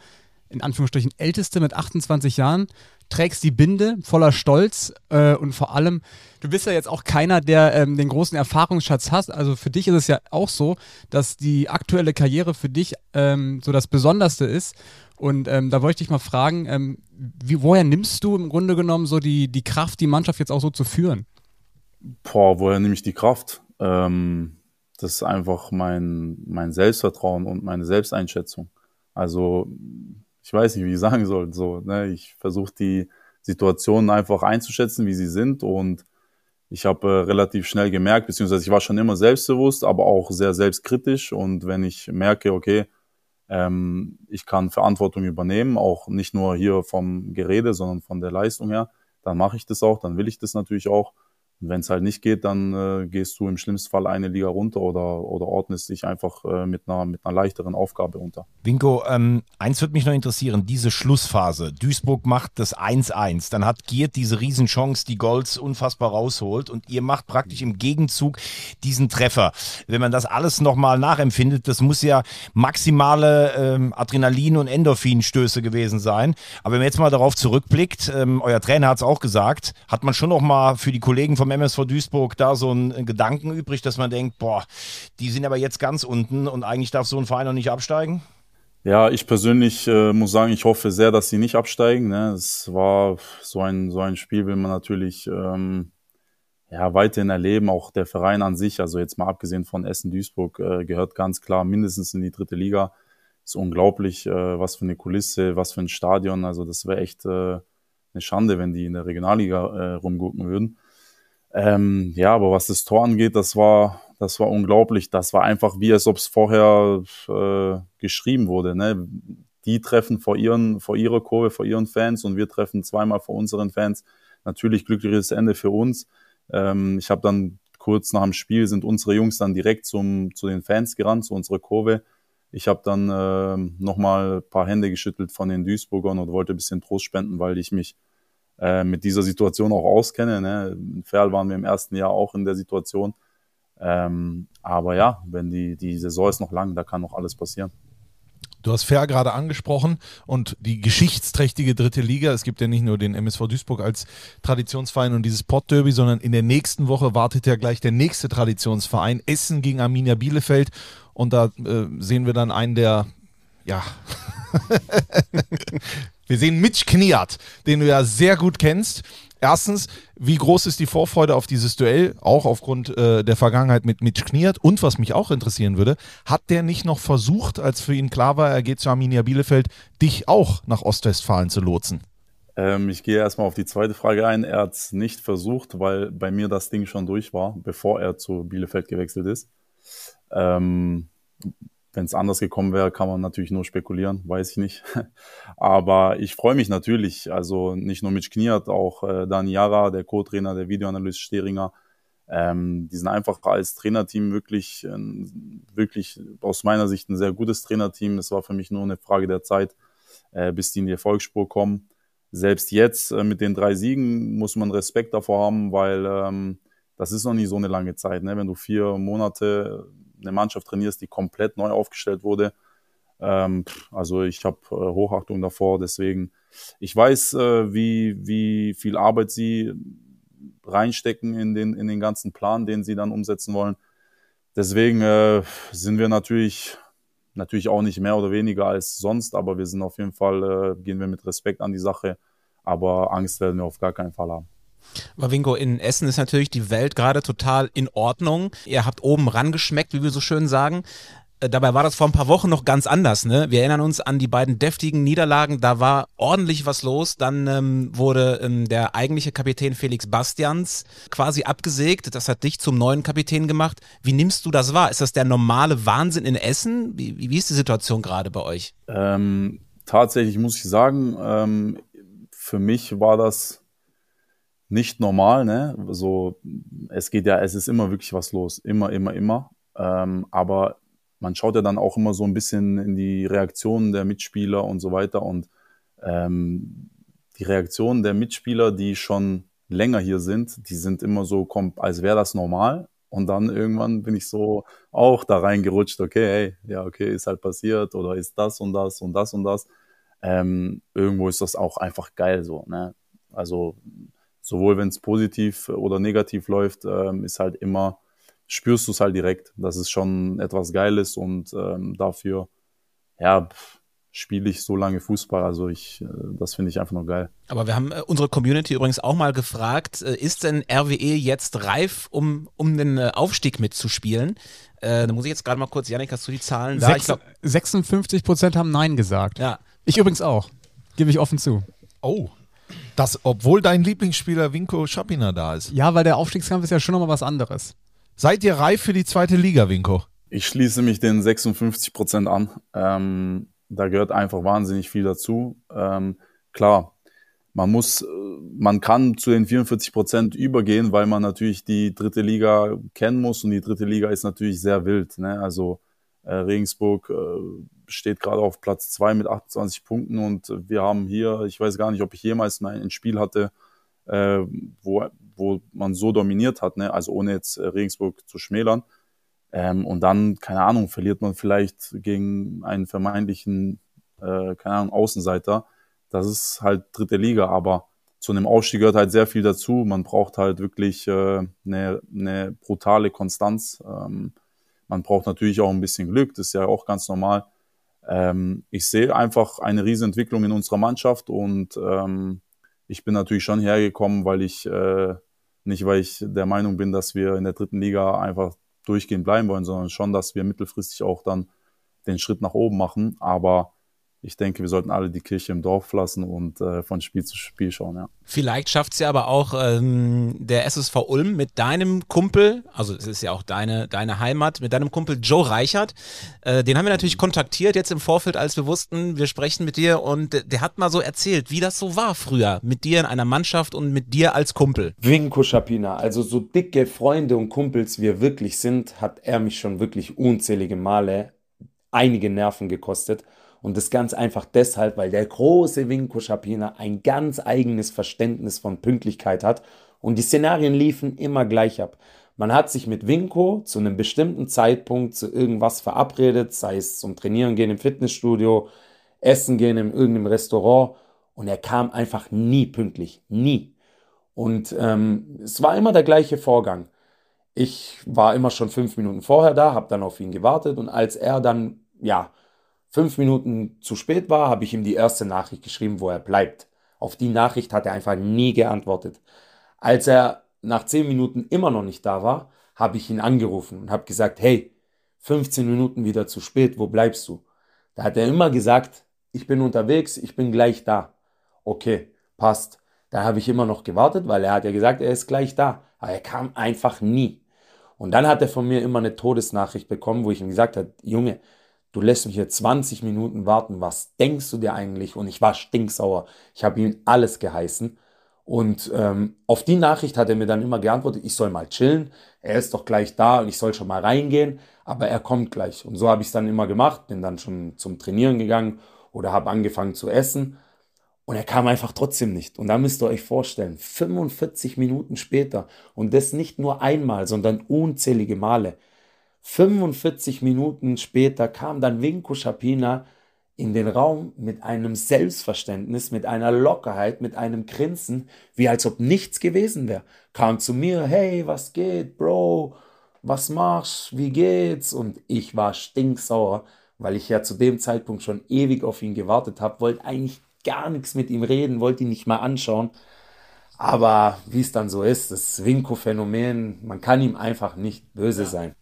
in Anführungsstrichen älteste mit 28 Jahren trägst die Binde voller Stolz äh, und vor allem, du bist ja jetzt auch keiner, der ähm, den großen Erfahrungsschatz hast. Also für dich ist es ja auch so, dass die aktuelle Karriere für dich ähm, so das Besonderste ist. Und ähm, da wollte ich dich mal fragen, ähm, wie, woher nimmst du im Grunde genommen so die, die Kraft, die Mannschaft jetzt auch so zu führen? Boah, woher nehme ich die Kraft? Ähm, das ist einfach mein, mein Selbstvertrauen und meine Selbsteinschätzung. Also ich weiß nicht, wie ich sagen soll. So, ne? Ich versuche die Situationen einfach einzuschätzen, wie sie sind. Und ich habe äh, relativ schnell gemerkt, beziehungsweise ich war schon immer selbstbewusst, aber auch sehr selbstkritisch. Und wenn ich merke, okay, ähm, ich kann Verantwortung übernehmen, auch nicht nur hier vom Gerede, sondern von der Leistung her, dann mache ich das auch, dann will ich das natürlich auch. Und wenn es halt nicht geht, dann äh, gehst du im schlimmsten Fall eine Liga runter oder, oder ordnest dich einfach äh, mit, einer, mit einer leichteren Aufgabe unter. Winko, ähm, eins würde mich noch interessieren, diese Schlussphase. Duisburg macht das 1-1, dann hat Giert diese Riesenchance, die Golds unfassbar rausholt und ihr macht praktisch im Gegenzug diesen Treffer. Wenn man das alles nochmal nachempfindet, das muss ja maximale ähm, Adrenalin- und Endorphinstöße gewesen sein. Aber wenn man jetzt mal darauf zurückblickt, ähm, euer Trainer hat es auch gesagt, hat man schon nochmal für die Kollegen vom vom MSV Duisburg da so einen Gedanken übrig, dass man denkt, boah, die sind aber jetzt ganz unten und eigentlich darf so ein Verein noch nicht absteigen? Ja, ich persönlich äh, muss sagen, ich hoffe sehr, dass sie nicht absteigen. Ne? Es war so ein, so ein Spiel, will man natürlich ähm, ja, weiterhin erleben. Auch der Verein an sich, also jetzt mal abgesehen von Essen-Duisburg, äh, gehört ganz klar mindestens in die dritte Liga. Ist unglaublich, äh, was für eine Kulisse, was für ein Stadion. Also das wäre echt äh, eine Schande, wenn die in der Regionalliga äh, rumgucken würden. Ähm, ja, aber was das Tor angeht, das war, das war unglaublich. Das war einfach wie, als ob es vorher äh, geschrieben wurde. Ne? Die treffen vor, ihren, vor ihrer Kurve, vor ihren Fans und wir treffen zweimal vor unseren Fans. Natürlich glückliches Ende für uns. Ähm, ich habe dann kurz nach dem Spiel sind unsere Jungs dann direkt zum, zu den Fans gerannt, zu unserer Kurve. Ich habe dann äh, nochmal ein paar Hände geschüttelt von den Duisburgern und wollte ein bisschen Trost spenden, weil ich mich äh, mit dieser Situation auch auskenne. Ne? In Ferl waren wir im ersten Jahr auch in der Situation. Ähm, aber ja, wenn die, die Saison ist noch lang, da kann noch alles passieren. Du hast Fair gerade angesprochen und die geschichtsträchtige dritte Liga. Es gibt ja nicht nur den MSV Duisburg als Traditionsverein und dieses Pottderby, sondern in der nächsten Woche wartet ja gleich der nächste Traditionsverein Essen gegen Arminia Bielefeld. Und da äh, sehen wir dann einen der, ja, wir sehen Mitch Kniat, den du ja sehr gut kennst. Erstens, wie groß ist die Vorfreude auf dieses Duell, auch aufgrund äh, der Vergangenheit mit Mitch Kniert? Und was mich auch interessieren würde, hat der nicht noch versucht, als für ihn klar war, er geht zu Arminia Bielefeld, dich auch nach Ostwestfalen zu lotsen? Ähm, ich gehe erstmal auf die zweite Frage ein. Er hat es nicht versucht, weil bei mir das Ding schon durch war, bevor er zu Bielefeld gewechselt ist. Ähm, wenn es anders gekommen wäre, kann man natürlich nur spekulieren, weiß ich nicht. Aber ich freue mich natürlich, also nicht nur mit Kniat, auch äh, Dani Jara, der Co-Trainer, der Videoanalyst Steringer. Ähm, die sind einfach als Trainerteam wirklich, wirklich aus meiner Sicht ein sehr gutes Trainerteam. Es war für mich nur eine Frage der Zeit, äh, bis die in die Erfolgsspur kommen. Selbst jetzt äh, mit den drei Siegen muss man Respekt davor haben, weil ähm, das ist noch nicht so eine lange Zeit. Ne? Wenn du vier Monate eine Mannschaft trainierst, die komplett neu aufgestellt wurde. Ähm, also ich habe äh, Hochachtung davor, deswegen ich weiß, äh, wie, wie viel Arbeit sie reinstecken in den, in den ganzen Plan, den sie dann umsetzen wollen. Deswegen äh, sind wir natürlich, natürlich auch nicht mehr oder weniger als sonst, aber wir sind auf jeden Fall, äh, gehen wir mit Respekt an die Sache, aber Angst werden wir auf gar keinen Fall haben. Winko, in Essen ist natürlich die Welt gerade total in Ordnung. Ihr habt oben rangeschmeckt, wie wir so schön sagen. Äh, dabei war das vor ein paar Wochen noch ganz anders. Ne? Wir erinnern uns an die beiden deftigen Niederlagen. Da war ordentlich was los. Dann ähm, wurde ähm, der eigentliche Kapitän Felix Bastians quasi abgesägt. Das hat dich zum neuen Kapitän gemacht. Wie nimmst du das wahr? Ist das der normale Wahnsinn in Essen? Wie, wie ist die Situation gerade bei euch? Ähm, tatsächlich muss ich sagen, ähm, für mich war das nicht normal, ne? So, es geht ja, es ist immer wirklich was los. Immer, immer, immer. Ähm, aber man schaut ja dann auch immer so ein bisschen in die Reaktionen der Mitspieler und so weiter. Und ähm, die Reaktionen der Mitspieler, die schon länger hier sind, die sind immer so, als wäre das normal. Und dann irgendwann bin ich so auch da reingerutscht, okay, hey, ja, okay, ist halt passiert oder ist das und das und das und das. Ähm, irgendwo ist das auch einfach geil so, ne? Also sowohl wenn es positiv oder negativ läuft, ähm, ist halt immer, spürst du es halt direkt, dass es schon etwas Geiles und ähm, dafür, ja, spiele ich so lange Fußball. Also ich, äh, das finde ich einfach nur geil. Aber wir haben äh, unsere Community übrigens auch mal gefragt, äh, ist denn RWE jetzt reif, um, um den äh, Aufstieg mitzuspielen? Äh, da muss ich jetzt gerade mal kurz, Janik, hast du die Zahlen da? ich glaub, 56 Prozent haben Nein gesagt. Ja. Ich übrigens auch. Gebe ich offen zu. Oh. Das, obwohl dein Lieblingsspieler Winko Schapina da ist. Ja, weil der Aufstiegskampf ist ja schon nochmal was anderes. Seid ihr reif für die zweite Liga, Winko? Ich schließe mich den 56 Prozent an. Ähm, da gehört einfach wahnsinnig viel dazu. Ähm, klar, man muss, man kann zu den 44 Prozent übergehen, weil man natürlich die dritte Liga kennen muss und die dritte Liga ist natürlich sehr wild. Ne? Also äh, Regensburg äh, steht gerade auf Platz zwei mit 28 Punkten und wir haben hier, ich weiß gar nicht, ob ich jemals mal ein Spiel hatte, äh, wo, wo man so dominiert hat, ne? also ohne jetzt äh, Regensburg zu schmälern. Ähm, und dann, keine Ahnung, verliert man vielleicht gegen einen vermeintlichen, äh, keine Ahnung, Außenseiter. Das ist halt dritte Liga, aber zu einem Aufstieg gehört halt sehr viel dazu. Man braucht halt wirklich äh, eine, eine brutale Konstanz. Ähm, man braucht natürlich auch ein bisschen Glück, das ist ja auch ganz normal. Ähm, ich sehe einfach eine Riesenentwicklung in unserer Mannschaft und ähm, ich bin natürlich schon hergekommen, weil ich äh, nicht, weil ich der Meinung bin, dass wir in der dritten Liga einfach durchgehend bleiben wollen, sondern schon, dass wir mittelfristig auch dann den Schritt nach oben machen. Aber ich denke, wir sollten alle die Kirche im Dorf lassen und äh, von Spiel zu Spiel schauen, ja. Vielleicht schafft es ja aber auch ähm, der SSV Ulm mit deinem Kumpel, also es ist ja auch deine, deine Heimat, mit deinem Kumpel Joe Reichert. Äh, den haben wir natürlich kontaktiert jetzt im Vorfeld, als wir wussten, wir sprechen mit dir und der, der hat mal so erzählt, wie das so war früher mit dir in einer Mannschaft und mit dir als Kumpel. Winko Schapina, also so dicke Freunde und Kumpels wir wirklich sind, hat er mich schon wirklich unzählige Male einige Nerven gekostet. Und das ganz einfach deshalb, weil der große Winko Schapina ein ganz eigenes Verständnis von Pünktlichkeit hat und die Szenarien liefen immer gleich ab. Man hat sich mit Winko zu einem bestimmten Zeitpunkt zu irgendwas verabredet, sei es zum Trainieren gehen im Fitnessstudio, Essen gehen in irgendeinem Restaurant und er kam einfach nie pünktlich, nie. Und ähm, es war immer der gleiche Vorgang. Ich war immer schon fünf Minuten vorher da, habe dann auf ihn gewartet und als er dann, ja, fünf Minuten zu spät war, habe ich ihm die erste Nachricht geschrieben, wo er bleibt. Auf die Nachricht hat er einfach nie geantwortet. Als er nach zehn Minuten immer noch nicht da war, habe ich ihn angerufen und habe gesagt, hey, 15 Minuten wieder zu spät, wo bleibst du? Da hat er immer gesagt, ich bin unterwegs, ich bin gleich da. Okay, passt. Da habe ich immer noch gewartet, weil er hat ja gesagt, er ist gleich da. Aber er kam einfach nie. Und dann hat er von mir immer eine Todesnachricht bekommen, wo ich ihm gesagt habe, Junge, du lässt mich hier 20 Minuten warten, was denkst du dir eigentlich? Und ich war stinksauer. Ich habe ihm alles geheißen. Und ähm, auf die Nachricht hat er mir dann immer geantwortet, ich soll mal chillen, er ist doch gleich da und ich soll schon mal reingehen, aber er kommt gleich. Und so habe ich es dann immer gemacht, bin dann schon zum Trainieren gegangen oder habe angefangen zu essen. Und er kam einfach trotzdem nicht. Und da müsst ihr euch vorstellen, 45 Minuten später und das nicht nur einmal, sondern unzählige Male. 45 Minuten später kam dann Vinko Schapina in den Raum mit einem Selbstverständnis, mit einer Lockerheit, mit einem Grinsen, wie als ob nichts gewesen wäre. Kam zu mir, hey, was geht, Bro? Was machst? Wie geht's? Und ich war stinksauer, weil ich ja zu dem Zeitpunkt schon ewig auf ihn gewartet habe, wollte eigentlich gar nichts mit ihm reden, wollte ihn nicht mal anschauen. Aber wie es dann so ist, das Winko-Phänomen, man kann ihm einfach nicht böse sein.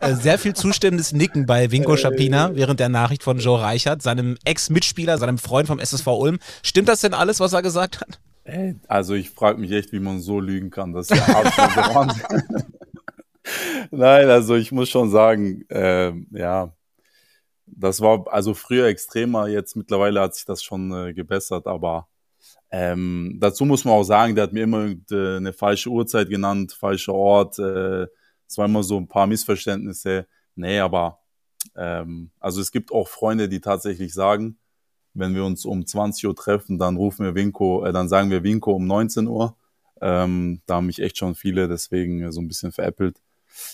Äh, sehr viel zustimmendes Nicken bei Winko Schapina während der Nachricht von Joe Reichert, seinem Ex-Mitspieler, seinem Freund vom SSV Ulm. Stimmt das denn alles, was er gesagt hat? Ey, also ich frage mich echt, wie man so lügen kann. Das ist ja absolut. Nein, also ich muss schon sagen, äh, ja, das war also früher extremer, jetzt mittlerweile hat sich das schon äh, gebessert, aber ähm, dazu muss man auch sagen, der hat mir immer äh, eine falsche Uhrzeit genannt, falscher Ort. Äh, es war immer so ein paar Missverständnisse. Nee, aber ähm, also es gibt auch Freunde, die tatsächlich sagen, wenn wir uns um 20 Uhr treffen, dann rufen wir Winko, äh, dann sagen wir Winko um 19 Uhr. Ähm, da haben mich echt schon viele deswegen so ein bisschen veräppelt.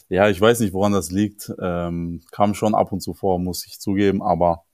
Ja, ich weiß nicht, woran das liegt. Ähm, kam schon ab und zu vor, muss ich zugeben, aber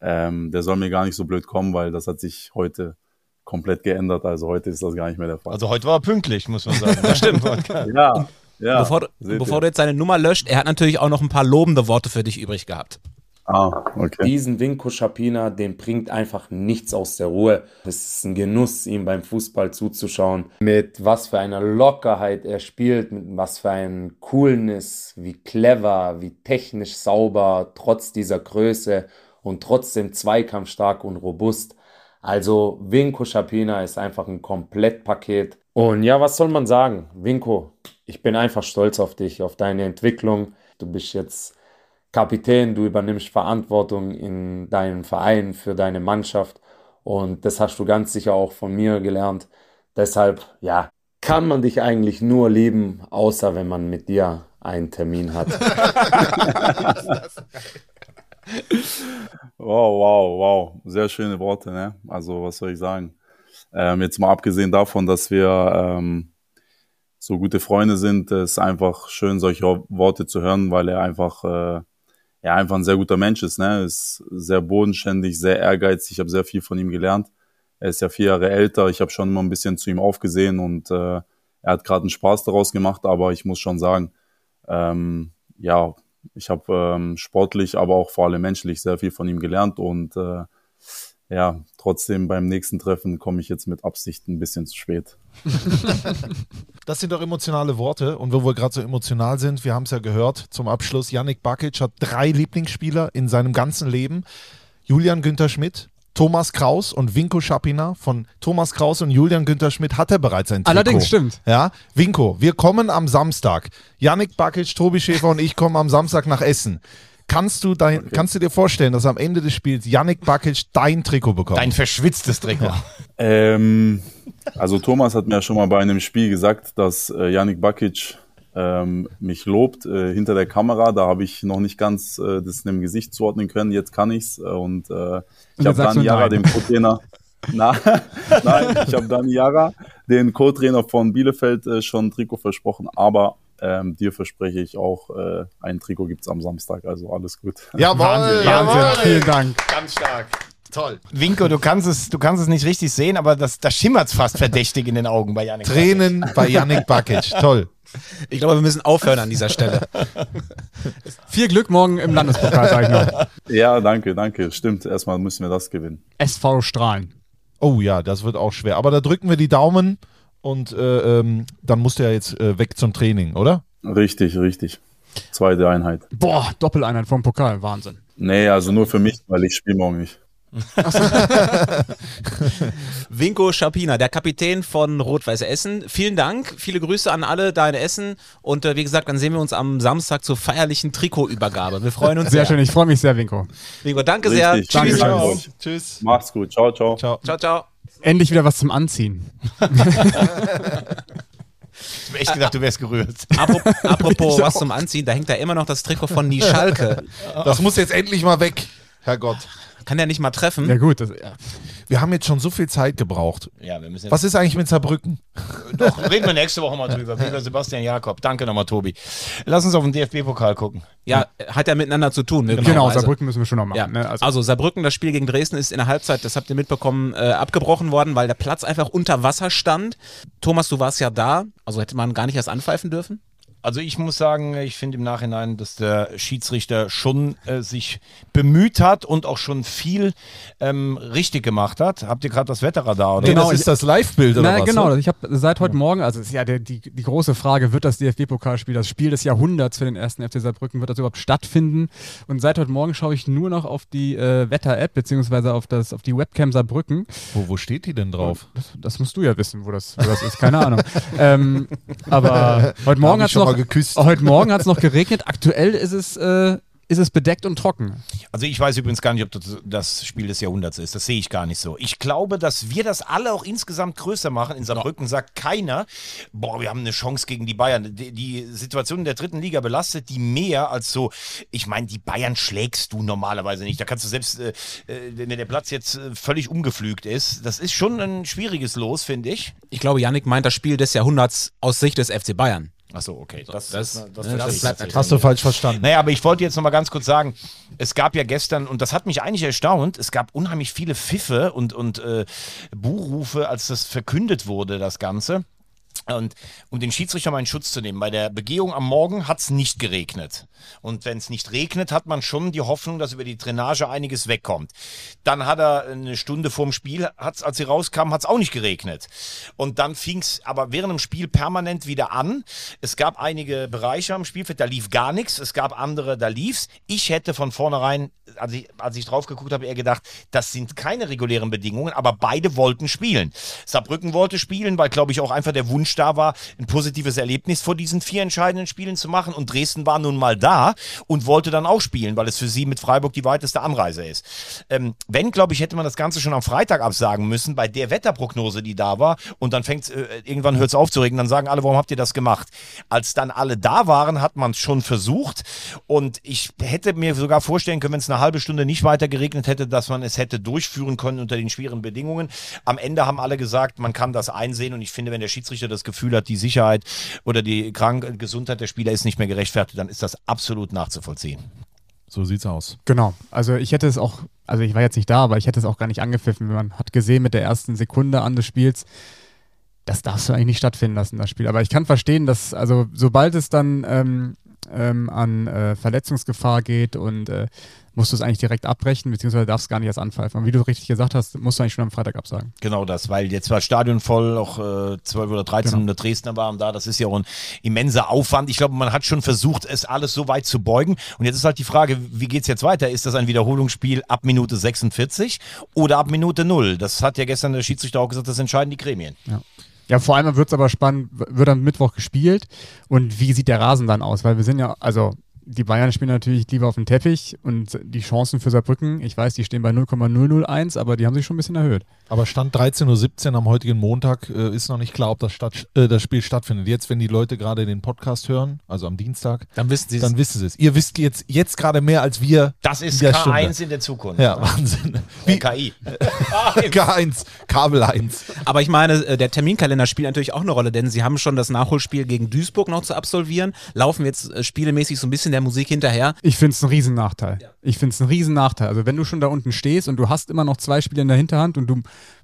ähm, der soll mir gar nicht so blöd kommen, weil das hat sich heute komplett geändert. Also heute ist das gar nicht mehr der Fall. Also heute war er pünktlich, muss man sagen. Das stimmt. ja, ja. Bevor, bevor du jetzt seine Nummer löscht, er hat natürlich auch noch ein paar lobende Worte für dich übrig gehabt. Ah, okay. Diesen Winko Schapina, den bringt einfach nichts aus der Ruhe. Es ist ein Genuss, ihm beim Fußball zuzuschauen. Mit was für einer Lockerheit er spielt, mit was für ein Coolness, wie clever, wie technisch sauber, trotz dieser Größe und trotzdem zweikampfstark und robust. Also Winko Schapina ist einfach ein Komplettpaket. Und ja, was soll man sagen? Winko, ich bin einfach stolz auf dich, auf deine Entwicklung. Du bist jetzt Kapitän, du übernimmst Verantwortung in deinem Verein für deine Mannschaft und das hast du ganz sicher auch von mir gelernt. Deshalb, ja, kann man dich eigentlich nur lieben, außer wenn man mit dir einen Termin hat. wow, wow, wow. Sehr schöne Worte, ne? Also, was soll ich sagen? Ähm, jetzt mal abgesehen davon, dass wir ähm, so gute Freunde sind, ist einfach schön, solche Worte zu hören, weil er einfach äh, ja einfach ein sehr guter Mensch ist. Ne? Ist sehr bodenständig, sehr ehrgeizig. Ich habe sehr viel von ihm gelernt. Er ist ja vier Jahre älter. Ich habe schon immer ein bisschen zu ihm aufgesehen und äh, er hat gerade einen Spaß daraus gemacht. Aber ich muss schon sagen, ähm, ja, ich habe ähm, sportlich, aber auch vor allem menschlich sehr viel von ihm gelernt und äh, ja, trotzdem beim nächsten Treffen komme ich jetzt mit Absicht ein bisschen zu spät. Das sind doch emotionale Worte. Und wo wir gerade so emotional sind, wir haben es ja gehört zum Abschluss, Yannick Bakic hat drei Lieblingsspieler in seinem ganzen Leben. Julian Günther Schmidt, Thomas Kraus und Winko Schapina. Von Thomas Kraus und Julian Günther Schmidt hat er bereits ein Trikot. Allerdings, stimmt. Ja, Winko, wir kommen am Samstag. Yannick Bakic, Tobi Schäfer und ich kommen am Samstag nach Essen. Kannst du, dein, kannst du dir vorstellen, dass am Ende des Spiels Yannick Bakic dein Trikot bekommt? Dein verschwitztes Trikot. Ähm, also Thomas hat mir ja schon mal bei einem Spiel gesagt, dass äh, Yannick Bakic ähm, mich lobt äh, hinter der Kamera. Da habe ich noch nicht ganz äh, das in dem Gesicht zuordnen können. Jetzt kann ich's. Äh, und äh, ich habe Dani Jara, dem Co-Trainer, Na, nein, ich habe Dani Jara, den Co-Trainer von Bielefeld, äh, schon ein Trikot versprochen. Aber ähm, dir verspreche ich auch, äh, ein Trikot gibt's am Samstag. Also alles gut. Jawohl, Wahnsinn, jawohl. Wahnsinn. Vielen Dank. Ganz stark. Toll. Winko, du kannst es, du kannst es nicht richtig sehen, aber das, da schimmert es fast verdächtig in den Augen bei Janik. Tränen bei Yannick Bakic. Toll. Ich glaube, wir müssen aufhören an dieser Stelle. Viel Glück morgen im Landespokal, sag ich noch. Ja, danke, danke. Stimmt, erstmal müssen wir das gewinnen. SV Strahlen. Oh ja, das wird auch schwer. Aber da drücken wir die Daumen und äh, ähm, dann musst du ja jetzt äh, weg zum Training, oder? Richtig, richtig. Zweite Einheit. Boah, Doppeleinheit vom Pokal, Wahnsinn. Nee, also nur für mich, weil ich spiele morgen nicht. Winko Schapina, der Kapitän von Rot-Weiß Essen. Vielen Dank, viele Grüße an alle da in Essen. Und äh, wie gesagt, dann sehen wir uns am Samstag zur feierlichen Trikotübergabe. Wir freuen uns Sehr sehr. schön, ich freue mich sehr, Winko. Winko, danke sehr. Richtig. Danke, Tschüss. Danke euch. Tschüss. Macht's gut. Ciao, ciao. Ciao. Ciao, ciao. Endlich wieder was zum Anziehen. Ich hab echt gedacht, du wärst gerührt. Apropos, apropos was zum Anziehen, da hängt da immer noch das Trikot von Die Schalke. Das muss jetzt endlich mal weg, Herrgott. Kann der nicht mal treffen? Ja gut, das, ja. Wir haben jetzt schon so viel Zeit gebraucht. Ja, wir müssen jetzt Was ist eigentlich mit Saarbrücken? Doch, reden wir nächste Woche mal drüber. Lieber Sebastian Jakob. Danke nochmal, Tobi. Lass uns auf den DFB-Pokal gucken. Ja, hat ja miteinander zu tun. genau, möglicherweise. Saarbrücken müssen wir schon noch machen. Ja. Ne? Also, Also, Saarbrücken, das Spiel gegen Dresden ist in der Halbzeit, das habt ihr mitbekommen, äh, abgebrochen worden, weil der Platz einfach unter Wasser stand. Thomas, du warst ja da, also hätte man gar nicht erst anpfeifen dürfen? Also ich muss sagen, ich finde im Nachhinein, dass der Schiedsrichter schon äh, sich bemüht hat und auch schon viel ähm, richtig gemacht hat. Habt ihr gerade das Wetterradar, oder? Genau, das ist das Live-Bild oder Na, was? genau, oder? ich habe seit heute Morgen, also es ist ja der, die, die große Frage, wird das DFB-Pokalspiel, das Spiel des Jahrhunderts für den ersten FC Saarbrücken, wird das überhaupt stattfinden? Und seit heute Morgen schaue ich nur noch auf die äh, Wetter-App, beziehungsweise auf, das, auf die Webcam Saarbrücken. Wo, wo steht die denn drauf? Das, das musst du ja wissen, wo das, wo das ist, keine Ahnung. ähm, aber heute Morgen hat es noch, mal geküsst. heute Morgen hat's noch geregnet. Aktuell ist es, äh, ist es bedeckt und trocken. Also ich weiß übrigens gar nicht, ob das das Spiel des Jahrhunderts ist. Das sehe ich gar nicht so. Ich glaube, dass wir das alle auch insgesamt größer machen. In Saarbrücken sagt keiner, boah, wir haben eine Chance gegen die Bayern. Die, die Situation in der dritten Liga belastet die mehr als so, ich meine, die Bayern schlägst du normalerweise nicht. Da kannst du selbst, äh, äh, wenn der Platz jetzt äh, völlig umgepflügt ist, das ist schon ein schwieriges Los, finde ich. Ich glaube, Yannick meint das Spiel des Jahrhunderts aus Sicht des FC Bayern. Achso, okay. Das, das- das, das ich bleibt. Hast du falsch verstanden. Naja, aber ich wollte jetzt noch mal ganz kurz sagen, es gab ja gestern, und das hat mich eigentlich erstaunt, es gab unheimlich viele Pfiffe und, und äh, Buhrufe, als das verkündet wurde, das Ganze. Und um den Schiedsrichter mal in Schutz zu nehmen, bei der Begehung am Morgen hat es nicht geregnet. Und wenn es nicht regnet, hat man schon die Hoffnung, dass über die Drainage einiges wegkommt. Dann hat er eine Stunde vorm Spiel, hat's, als sie rauskamen, hat es auch nicht geregnet. Und dann fing es aber während dem Spiel permanent wieder an. Es gab einige Bereiche am Spielfeld, da lief gar nichts. Es gab andere, da lief's. Ich hätte von vornherein, als ich, als ich drauf geguckt habe, eher gedacht, das sind keine regulären Bedingungen, aber beide wollten spielen. Saarbrücken wollte spielen, weil, glaube ich, auch einfach der Wunsch da war, ein positives Erlebnis vor diesen vier entscheidenden Spielen zu machen. Und Dresden war nun mal da und wollte dann auch spielen, weil es für sie mit Freiburg die weiteste Anreise ist. Ähm, wenn, glaube ich, hätte man das Ganze schon am Freitag absagen müssen, bei der Wetterprognose, die da war. Und dann fängt äh, irgendwann hört auf zu regnen. Dann sagen alle, warum habt ihr das gemacht? Als dann alle da waren, hat man es schon versucht. Und ich hätte mir sogar vorstellen können, wenn es eine halbe Stunde nicht weiter geregnet hätte, dass man es hätte durchführen können unter den schweren Bedingungen. Am Ende haben alle gesagt, man kann das einsehen. Und ich finde, wenn der Schiedsrichter das Gefühl hat, die Sicherheit oder die Krank Gesundheit der Spieler ist nicht mehr gerechtfertigt, dann ist das absolut nachzuvollziehen. So sieht's aus. Genau. Also ich hätte es auch, also ich war jetzt nicht da, aber ich hätte es auch gar nicht angepfiffen. Man hat gesehen mit der ersten Sekunde an des Spiels, das darfst du eigentlich nicht stattfinden lassen, das Spiel. Aber ich kann verstehen, dass, also sobald es dann ähm, ähm, an äh, Verletzungsgefahr geht und äh, musst du es eigentlich direkt abbrechen, beziehungsweise darfst gar nicht erst anpfeifen. Und wie du richtig gesagt hast, musst du eigentlich schon am Freitag absagen. Genau das, weil jetzt war Stadion voll, auch äh, 12 oder 13 Genau. Dresdner waren da. Das ist ja auch ein immenser Aufwand. Ich glaube, man hat schon versucht, es alles so weit zu beugen. Und jetzt ist halt die Frage, wie geht's jetzt weiter? Ist das ein Wiederholungsspiel ab Minute 46 oder ab Minute 0? Das hat ja gestern der Schiedsrichter auch gesagt, das entscheiden die Gremien. Ja, vor allem wird es aber spannend, wird am Mittwoch gespielt und wie sieht der Rasen dann aus? Weil wir sind ja, also die Bayern spielen natürlich lieber auf dem Teppich und die Chancen für Saarbrücken, ich weiß, die stehen bei 0,001, aber die haben sich schon ein bisschen erhöht. Aber Stand 13.17 Uhr am heutigen Montag äh, ist noch nicht klar, ob das, statt, äh, das Spiel stattfindet. Jetzt, wenn die Leute gerade den Podcast hören, also am Dienstag, Dann wissen sie es. dann wissen sie es. Ihr wisst jetzt, jetzt gerade mehr als wir. Das ist in der K1 Stunde. in der Zukunft. Ja, Wahnsinn. Wie KI. K1, Kabel 1. Aber ich meine, äh, der Terminkalender spielt natürlich auch eine Rolle, denn sie haben schon das Nachholspiel gegen Duisburg noch zu absolvieren, laufen jetzt äh, spielemäßig so ein bisschen der Musik hinterher. Ich finde es einen riesen Nachteil. Ich finde es einen riesen Nachteil. Also wenn du schon da unten stehst und du hast immer noch zwei Spiele in der Hinterhand und du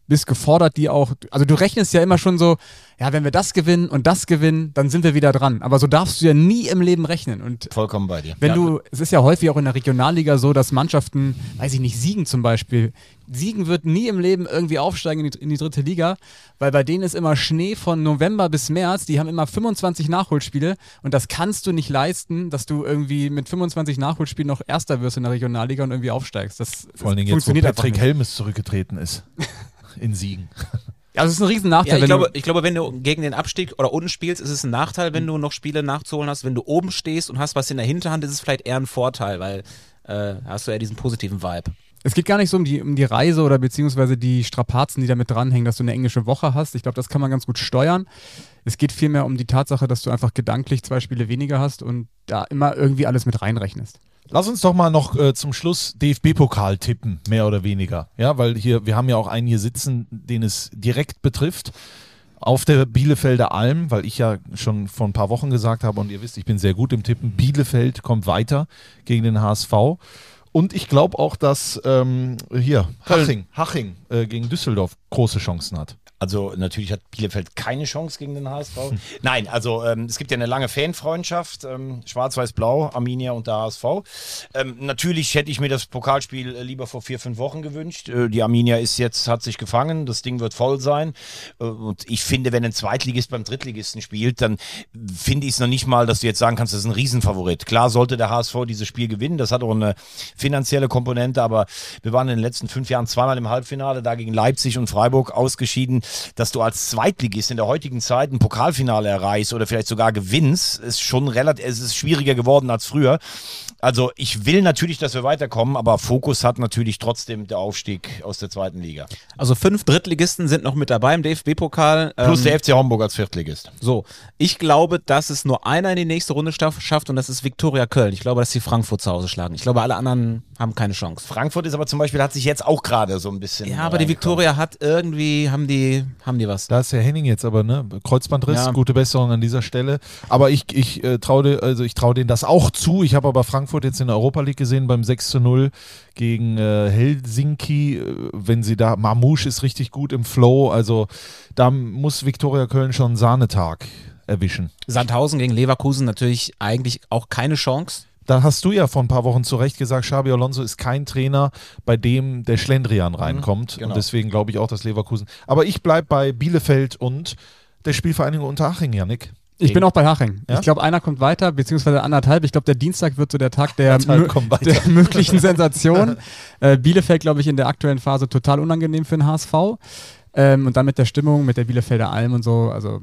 bist gefordert, die auch, also du rechnest ja immer schon so, ja, wenn wir das gewinnen und das gewinnen, dann sind wir wieder dran. Aber so darfst du ja nie im Leben rechnen. Und Vollkommen bei dir. wenn du, es ist ja häufig auch in der Regionalliga so, dass Mannschaften, weiß ich nicht, Siegen zum Beispiel, Siegen wird nie im Leben irgendwie aufsteigen in die, in die dritte Liga, weil bei denen ist immer Schnee von November bis März, die haben immer 25 Nachholspiele und das kannst du nicht leisten, dass du irgendwie mit 25 Nachholspielen noch Erster wirst in der Regionalliga und irgendwie aufsteigst. Das Vor allen Dingen jetzt, wo Patrick. Helmes zurückgetreten ist. In Siegen. Also es ist ein riesen Nachteil, Ja, ich wenn glaube, ich glaube, wenn du gegen den Abstieg oder unten spielst, ist es ein Nachteil, wenn du noch Spiele nachzuholen hast. Wenn du oben stehst und hast was in der Hinterhand, ist es vielleicht eher ein Vorteil, weil äh, hast du ja diesen positiven Vibe. es geht gar nicht so um die, um die Reise oder beziehungsweise die Strapazen, die damit dranhängen, dass du eine englische Woche hast. Ich glaube, das kann man ganz gut steuern. Es geht vielmehr um die Tatsache, dass du einfach gedanklich zwei Spiele weniger hast und da immer irgendwie alles mit reinrechnest. Lass uns doch mal noch äh, zum Schluss DFB-Pokal tippen, mehr oder weniger. Ja, weil hier, wir haben ja auch einen hier sitzen, den es direkt betrifft. Auf der Bielefelder Alm, weil ich ja schon vor ein paar Wochen gesagt habe und ihr wisst, ich bin sehr gut im Tippen. Bielefeld kommt weiter gegen den HSV. Und ich glaube auch, dass ähm, hier Haching, Haching äh, gegen Düsseldorf große Chancen hat. Also natürlich hat Bielefeld keine Chance gegen den HSV. Nein, also ähm, es gibt ja eine lange Fanfreundschaft, ähm, Schwarz-Weiß-Blau, Arminia und der HSV. Ähm, natürlich hätte ich mir das Pokalspiel lieber vor vier, fünf Wochen gewünscht. Äh, die Arminia ist jetzt, hat sich gefangen, das Ding wird voll sein. Äh, und ich finde, wenn ein Zweitligist beim Drittligisten spielt, dann finde ich es noch nicht mal, dass du jetzt sagen kannst, das ist ein Riesenfavorit. Klar sollte der HSV dieses Spiel gewinnen, das hat auch eine finanzielle Komponente, aber wir waren in den letzten fünf Jahren zweimal im Halbfinale, da gegen Leipzig und Freiburg ausgeschieden. Dass du als Zweitligist in der heutigen Zeit ein Pokalfinale erreichst oder vielleicht sogar gewinnst, ist schon relativ, es ist schwieriger geworden als früher. Also ich will natürlich, dass wir weiterkommen, aber Fokus hat natürlich trotzdem der Aufstieg aus der zweiten Liga. Also fünf Drittligisten sind noch mit dabei im DFB-Pokal. Plus Ähm, der FC Homburg als Viertligist. So, ich glaube, dass es nur einer in die nächste Runde schafft und das ist Viktoria Köln. Ich glaube, dass sie Frankfurt zu Hause schlagen. Ich glaube, alle anderen haben keine Chance. Frankfurt ist aber zum Beispiel, hat sich jetzt auch gerade so ein bisschen. Ja, aber die. Viktoria hat irgendwie, haben die, haben die was. Da ist Herr Henning jetzt aber, ne? Kreuzbandriss, Ja. gute Besserung an dieser Stelle. Aber ich, ich äh, traue also ich trau denen das auch zu. Ich habe aber Frankfurt jetzt in der Europa League gesehen beim 6 zu 0 gegen äh, Helsinki. Äh, Wenn sie da, Mamouche ist richtig gut im Flow. Also da muss Viktoria Köln schon einen Sahnetag erwischen. Sandhausen gegen Leverkusen natürlich eigentlich auch keine Chance. Da hast du ja vor ein paar Wochen zu Recht gesagt, Xabi Alonso ist kein Trainer, bei dem der Schlendrian reinkommt. genau. Und deswegen glaube ich auch, dass Leverkusen. Aber ich bleibe bei Bielefeld und der Spielvereinigung Unterhaching, Janik. Ich bin auch bei Haching. Ja? Ich glaube, einer kommt weiter, beziehungsweise anderthalb. Ich glaube, der Dienstag wird so der Tag der, der möglichen Sensation. äh, Bielefeld, glaube ich, in der aktuellen Phase total unangenehm für den HSV. Ähm, und dann mit der Stimmung, mit der Bielefelder Alm und so, also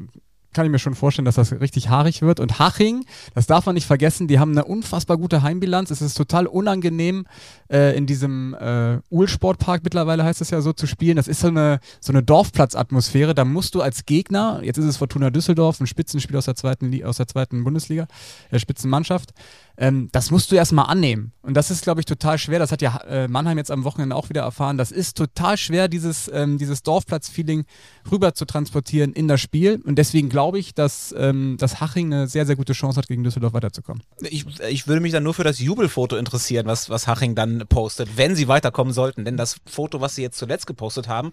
kann ich mir schon vorstellen, dass das richtig haarig wird. Und Haching, das darf man nicht vergessen, die haben eine unfassbar gute Heimbilanz. Es ist total unangenehm, äh, in diesem äh, Uhlsportpark mittlerweile heißt es ja so zu spielen. Das ist so eine, so eine Dorfplatzatmosphäre. Da musst du als Gegner, jetzt ist es Fortuna Düsseldorf, ein Spitzenspiel aus der zweiten, aus der zweiten Bundesliga, äh, Spitzenmannschaft, ähm, das musst du erstmal annehmen. Und das ist, glaube ich, total schwer. Das hat ja äh, Mannheim jetzt am Wochenende auch wieder erfahren. Das ist total schwer, dieses, ähm, dieses Dorfplatz-Feeling rüber zu transportieren in das Spiel. Und deswegen glaube ich, dass, ähm, dass Haching eine sehr, sehr gute Chance hat, gegen Düsseldorf weiterzukommen. Ich, ich würde mich dann nur für das Jubelfoto interessieren, was, was Haching dann postet, wenn sie weiterkommen sollten. Denn das Foto, was sie jetzt zuletzt gepostet haben,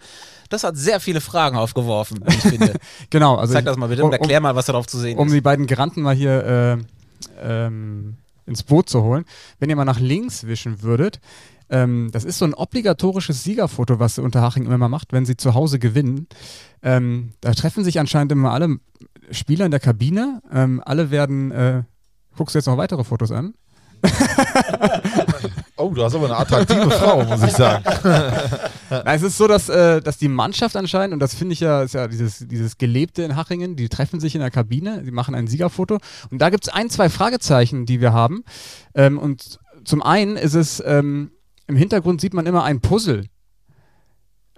das hat sehr viele Fragen aufgeworfen, ich finde. Genau. Also Zeig das mal bitte und um- erklär mal, was darauf zu sehen Um ist. die beiden Granten mal hier äh, ähm, ins Boot zu holen. Wenn ihr mal nach links wischen würdet, ähm, das ist so ein obligatorisches Siegerfoto, was Unterhaching immer macht, wenn sie zu Hause gewinnen. Ähm, da treffen sich anscheinend immer alle Spieler in der Kabine. Ähm, alle werden, äh, guckst du jetzt noch weitere Fotos an? Oh, du hast aber eine attraktive Frau, muss ich sagen. Nein, es ist so, dass, äh, dass die Mannschaft anscheinend, und das finde ich ja, ist ja dieses, dieses Gelebte in Hachingen, die treffen sich in der Kabine, die machen ein Siegerfoto. Und da gibt es ein, zwei Fragezeichen, die wir haben. Ähm, und zum einen ist es, ähm, im Hintergrund sieht man immer ein Puzzle.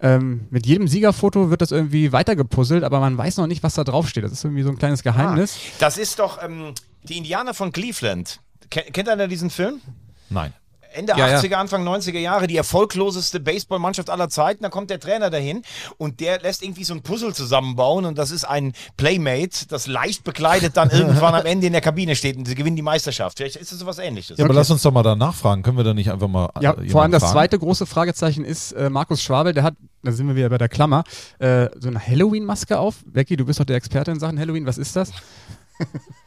Ähm, mit jedem Siegerfoto wird das irgendwie weitergepuzzelt, aber man weiß noch nicht, was da draufsteht. Das ist irgendwie so ein kleines Geheimnis. Ah, das ist doch ähm, die Indianer von Cleveland. Ken kennt einer diesen Film? Nein. Ende Ja, ja. 80er, Anfang 90er Jahre, die erfolgloseste Baseballmannschaft aller Zeiten. Da kommt der Trainer dahin und der lässt irgendwie so ein Puzzle zusammenbauen und das ist ein Playmate, das leicht bekleidet dann irgendwann am Ende in der Kabine steht und sie gewinnen die Meisterschaft. Vielleicht ist es sowas ähnliches. Ja, aber lass uns doch mal da nachfragen. Können wir da nicht einfach mal. äh, Ja, vor allem das fragen? zweite große Fragezeichen ist äh, Markus Schwabel, der hat, da sind wir wieder bei der Klammer, äh, so eine Halloween-Maske auf. Becky, du bist doch der Experte in Sachen Halloween, was ist das?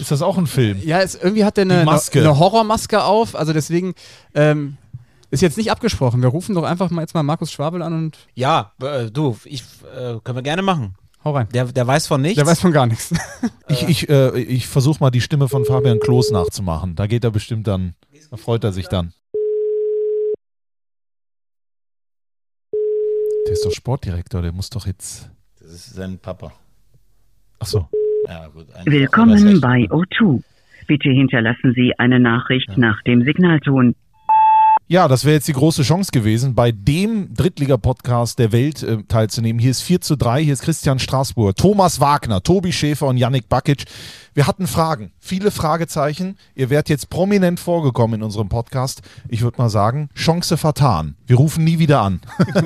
Ist das auch ein Film? Ja, es, irgendwie hat der eine, eine, Maske. eine Horrormaske auf, also deswegen ähm, ist jetzt nicht abgesprochen. Wir rufen doch einfach mal jetzt mal Markus Schwabel an und Ja, äh, du, ich, äh, können wir gerne machen. hau rein. Der, der weiß von nichts. Der weiß von gar nichts. Ich, ich, äh, ich versuche mal die Stimme von Fabian Klos nachzumachen. Da geht er bestimmt dann. Da freut er sich dann. Der ist doch Sportdirektor, der muss doch jetzt. Das ist sein Papa. Achso. Ja, gut. Willkommen bei Recht. O2. Bitte hinterlassen Sie eine Nachricht nach dem Signalton. Ja, das wäre jetzt die große Chance gewesen, bei dem Drittliga-Podcast der Welt äh, teilzunehmen. Hier ist 4 zu 3, hier ist Christian Straßburg, Thomas Wagner, Tobi Schäfer und Yannick Bakic. Wir hatten Fragen, viele Fragezeichen. Ihr werdet jetzt prominent vorgekommen in unserem Podcast. Ich würde mal sagen, Chance vertan. Wir rufen nie wieder an.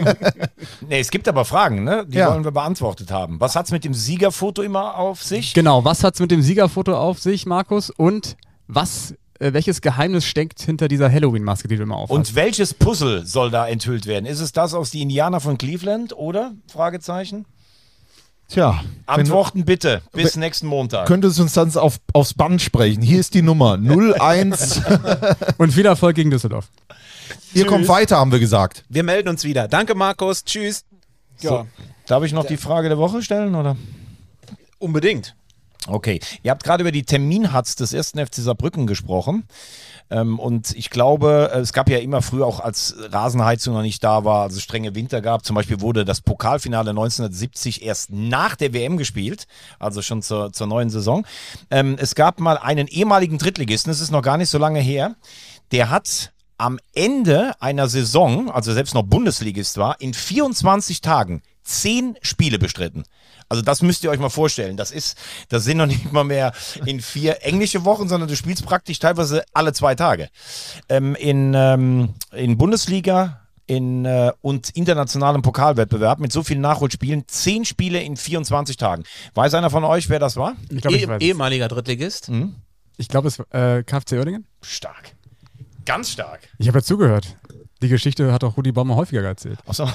Nee, es gibt aber Fragen, ne? Die Ja. wollen wir beantwortet haben. Was hat's mit dem Siegerfoto immer auf sich? genau, was hat's mit dem Siegerfoto auf sich, Markus? Und was, äh, welches Geheimnis steckt hinter dieser Halloween-Maske, die du immer aufhast? Und welches Puzzle soll da enthüllt werden? Ist es das aus die Indianer von Cleveland oder? Fragezeichen. Tja, Antworten bitte. Bis nächsten Montag. könntest du uns dann auf, aufs Band sprechen. Hier ist die Nummer 01. Und viel Erfolg gegen Düsseldorf. Ihr kommt weiter, haben wir gesagt. Wir melden uns wieder. Danke, Markus. Tschüss. So. Darf ich noch die Frage der Woche stellen oder? Unbedingt. Okay, ihr habt gerade über die Terminhatz des ersten FC Saarbrücken gesprochen. Ähm, und ich glaube, es gab ja immer früher auch, als Rasenheizung noch nicht da war, also strenge Winter gab. Zum Beispiel wurde das Pokalfinale 1970 erst nach der WM gespielt, also schon zur, zur neuen Saison. Ähm, es gab mal einen ehemaligen Drittligisten, das ist noch gar nicht so lange her, der hat am Ende einer Saison, also selbst noch Bundesligist war, in 24 Tagen zehn Spiele bestritten. Also das müsst ihr euch mal vorstellen. Das ist, das sind noch nicht mal mehr in vier englische Wochen, sondern du spielst praktisch teilweise alle zwei Tage. Ähm, in, ähm, in Bundesliga in, äh, und internationalem Pokalwettbewerb mit so vielen Nachholspielen, zehn Spiele in 24 Tagen. Weiß einer von euch, wer das war? Ich glaube, ich weiß. es. ehemaliger Drittligist. Ich glaube, es äh, KfC Oerdingen. Stark. Ganz stark. Ich habe ja zugehört. Die Geschichte hat auch Rudi Baumer häufiger erzählt. Ach so.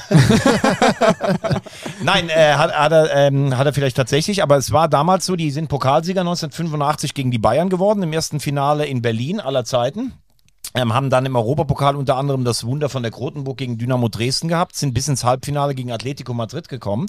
Nein, äh, hat, hat, er, ähm, hat er vielleicht tatsächlich, aber es war damals so, die sind Pokalsieger 1985 gegen die Bayern geworden, im ersten Finale in Berlin aller Zeiten. Ähm, haben dann im Europapokal unter anderem das Wunder von der Grotenburg gegen Dynamo Dresden gehabt, sind bis ins Halbfinale gegen Atletico Madrid gekommen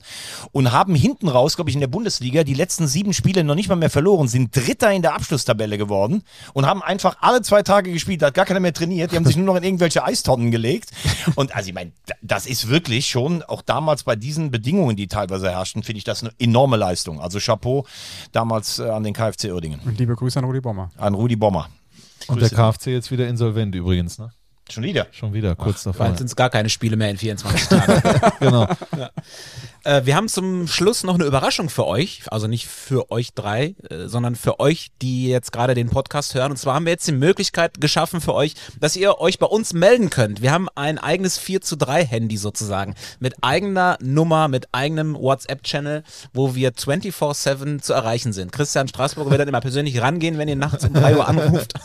und haben hinten raus, glaube ich, in der Bundesliga die letzten sieben Spiele noch nicht mal mehr verloren, sind Dritter in der Abschlusstabelle geworden und haben einfach alle zwei Tage gespielt, da hat gar keiner mehr trainiert, die haben sich nur noch in irgendwelche Eistonnen gelegt. Und also ich meine, da- das ist wirklich schon, auch damals bei diesen Bedingungen, die teilweise herrschten, finde ich das eine enorme Leistung. Also Chapeau damals äh, an den KfC Uerdingen, Und liebe Grüße an Rudi Baumer. an Rudi Bommer. Und der KfC jetzt wieder insolvent übrigens, ne? Schon wieder. Schon wieder, kurz davor. Bald sind es gar keine Spiele mehr in 24 Tagen. Genau. Äh, wir haben zum Schluss noch eine Überraschung für euch, also nicht für euch drei, äh, sondern für euch, die jetzt gerade den Podcast hören. Und zwar haben wir jetzt die Möglichkeit geschaffen für euch, dass ihr euch bei uns melden könnt. Wir haben ein eigenes 4 zu 3 Handy sozusagen mit eigener Nummer, mit eigenem WhatsApp-Channel, wo wir 24-7 zu erreichen sind. Christian Straßburger wird dann immer persönlich rangehen, wenn ihr nachts um 3 Uhr anruft.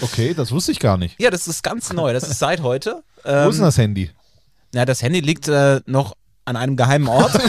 Okay, das wusste ich gar nicht. Ja, das ist ganz neu. Das ist seit heute. Wo ist denn Ähm, das Handy? ja, das Handy liegt äh, noch an einem geheimen Ort.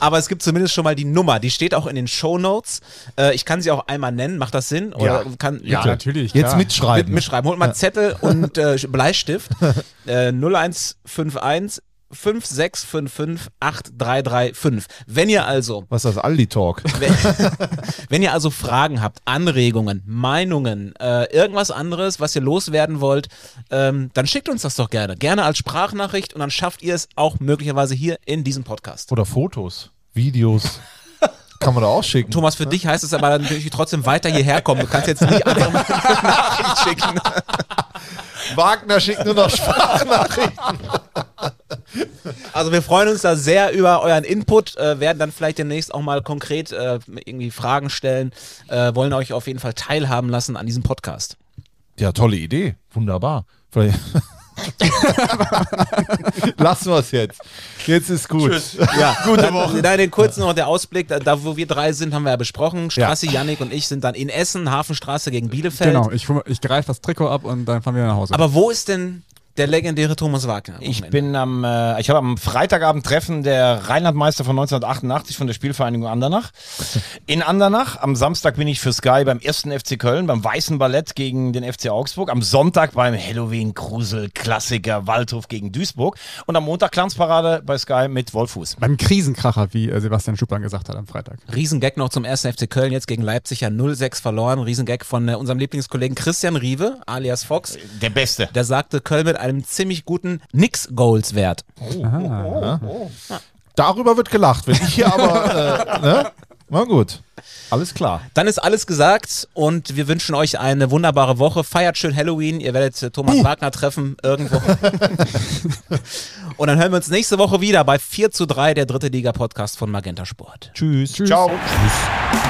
Aber es gibt zumindest schon mal die Nummer. Die steht auch in den Shownotes. Äh, ich kann sie auch einmal nennen. Macht das Sinn? Oder kann, Ja, natürlich. Jetzt klar. mitschreiben. Mit, mitschreiben. Holt mal Zettel und äh, Bleistift. Äh, 0151 5655 8335. Wenn ihr also Was ist das Aldi-Talk? wenn, wenn ihr also Fragen habt, Anregungen, Meinungen, äh, irgendwas anderes, was ihr loswerden wollt, ähm, dann schickt uns das doch gerne. Gerne als Sprachnachricht und dann schafft ihr es auch möglicherweise hier in diesem Podcast. Oder Fotos, Videos. Kann man da auch schicken. Thomas, für dich heißt es aber natürlich trotzdem weiter hierher kommen. Du kannst jetzt nicht einfach eine Nachricht schicken. Wagner schickt nur noch Sprachnachrichten. Also wir freuen uns da sehr über euren Input, äh, werden dann vielleicht demnächst auch mal konkret äh, irgendwie Fragen stellen, äh, wollen euch auf jeden Fall teilhaben lassen an diesem Podcast. Ja, tolle Idee. Wunderbar. Vielleicht Lassen wir es jetzt. Jetzt ist gut. Ja, gute Woche. Dann den kurzen noch der Ausblick, da, wo wir drei sind, haben wir ja besprochen. Strassi, Yannick und ich sind dann in Essen, Hafenstraße gegen Bielefeld. Genau, ich, ich greife das Trikot ab und dann fahren wir nach Hause. Aber wo ist denn der legendäre Thomas Wagner? Ich bin am, äh, ich habe am Freitagabend Treffen der Rheinlandmeister von 1988 von der Spielvereinigung Andernach. In Andernach. Am Samstag bin ich für Sky beim ersten FC Köln, beim Weißen Ballett gegen den FC Augsburg. Am Sonntag beim Halloween Grusel Klassiker Waldhof gegen Duisburg. Und am Montag Glanzparade bei Sky mit Wolfuß. Beim Krisenkracher, wie äh, Sebastian Schuppan gesagt hat am Freitag. Riesengag noch zum ersten FC Köln, jetzt gegen Leipzig ja 0-6 verloren. Riesengag von äh, unserem Lieblingskollegen Christian Riewe, alias Fox. Der Beste. Der sagte, Köln mit einem ziemlich guten Nix-Goals-Wert. Darüber wird gelacht. Wenn ich hier aber, äh, ne? Na gut. Alles klar. Dann ist alles gesagt und wir wünschen euch eine wunderbare Woche. Feiert schön Halloween. Ihr werdet äh, Thomas Wagner treffen irgendwo. und dann hören wir uns nächste Woche wieder bei 4 zu 3, der dritte Liga-Podcast von Magenta Sport. Tschüss. Ciao. Getränk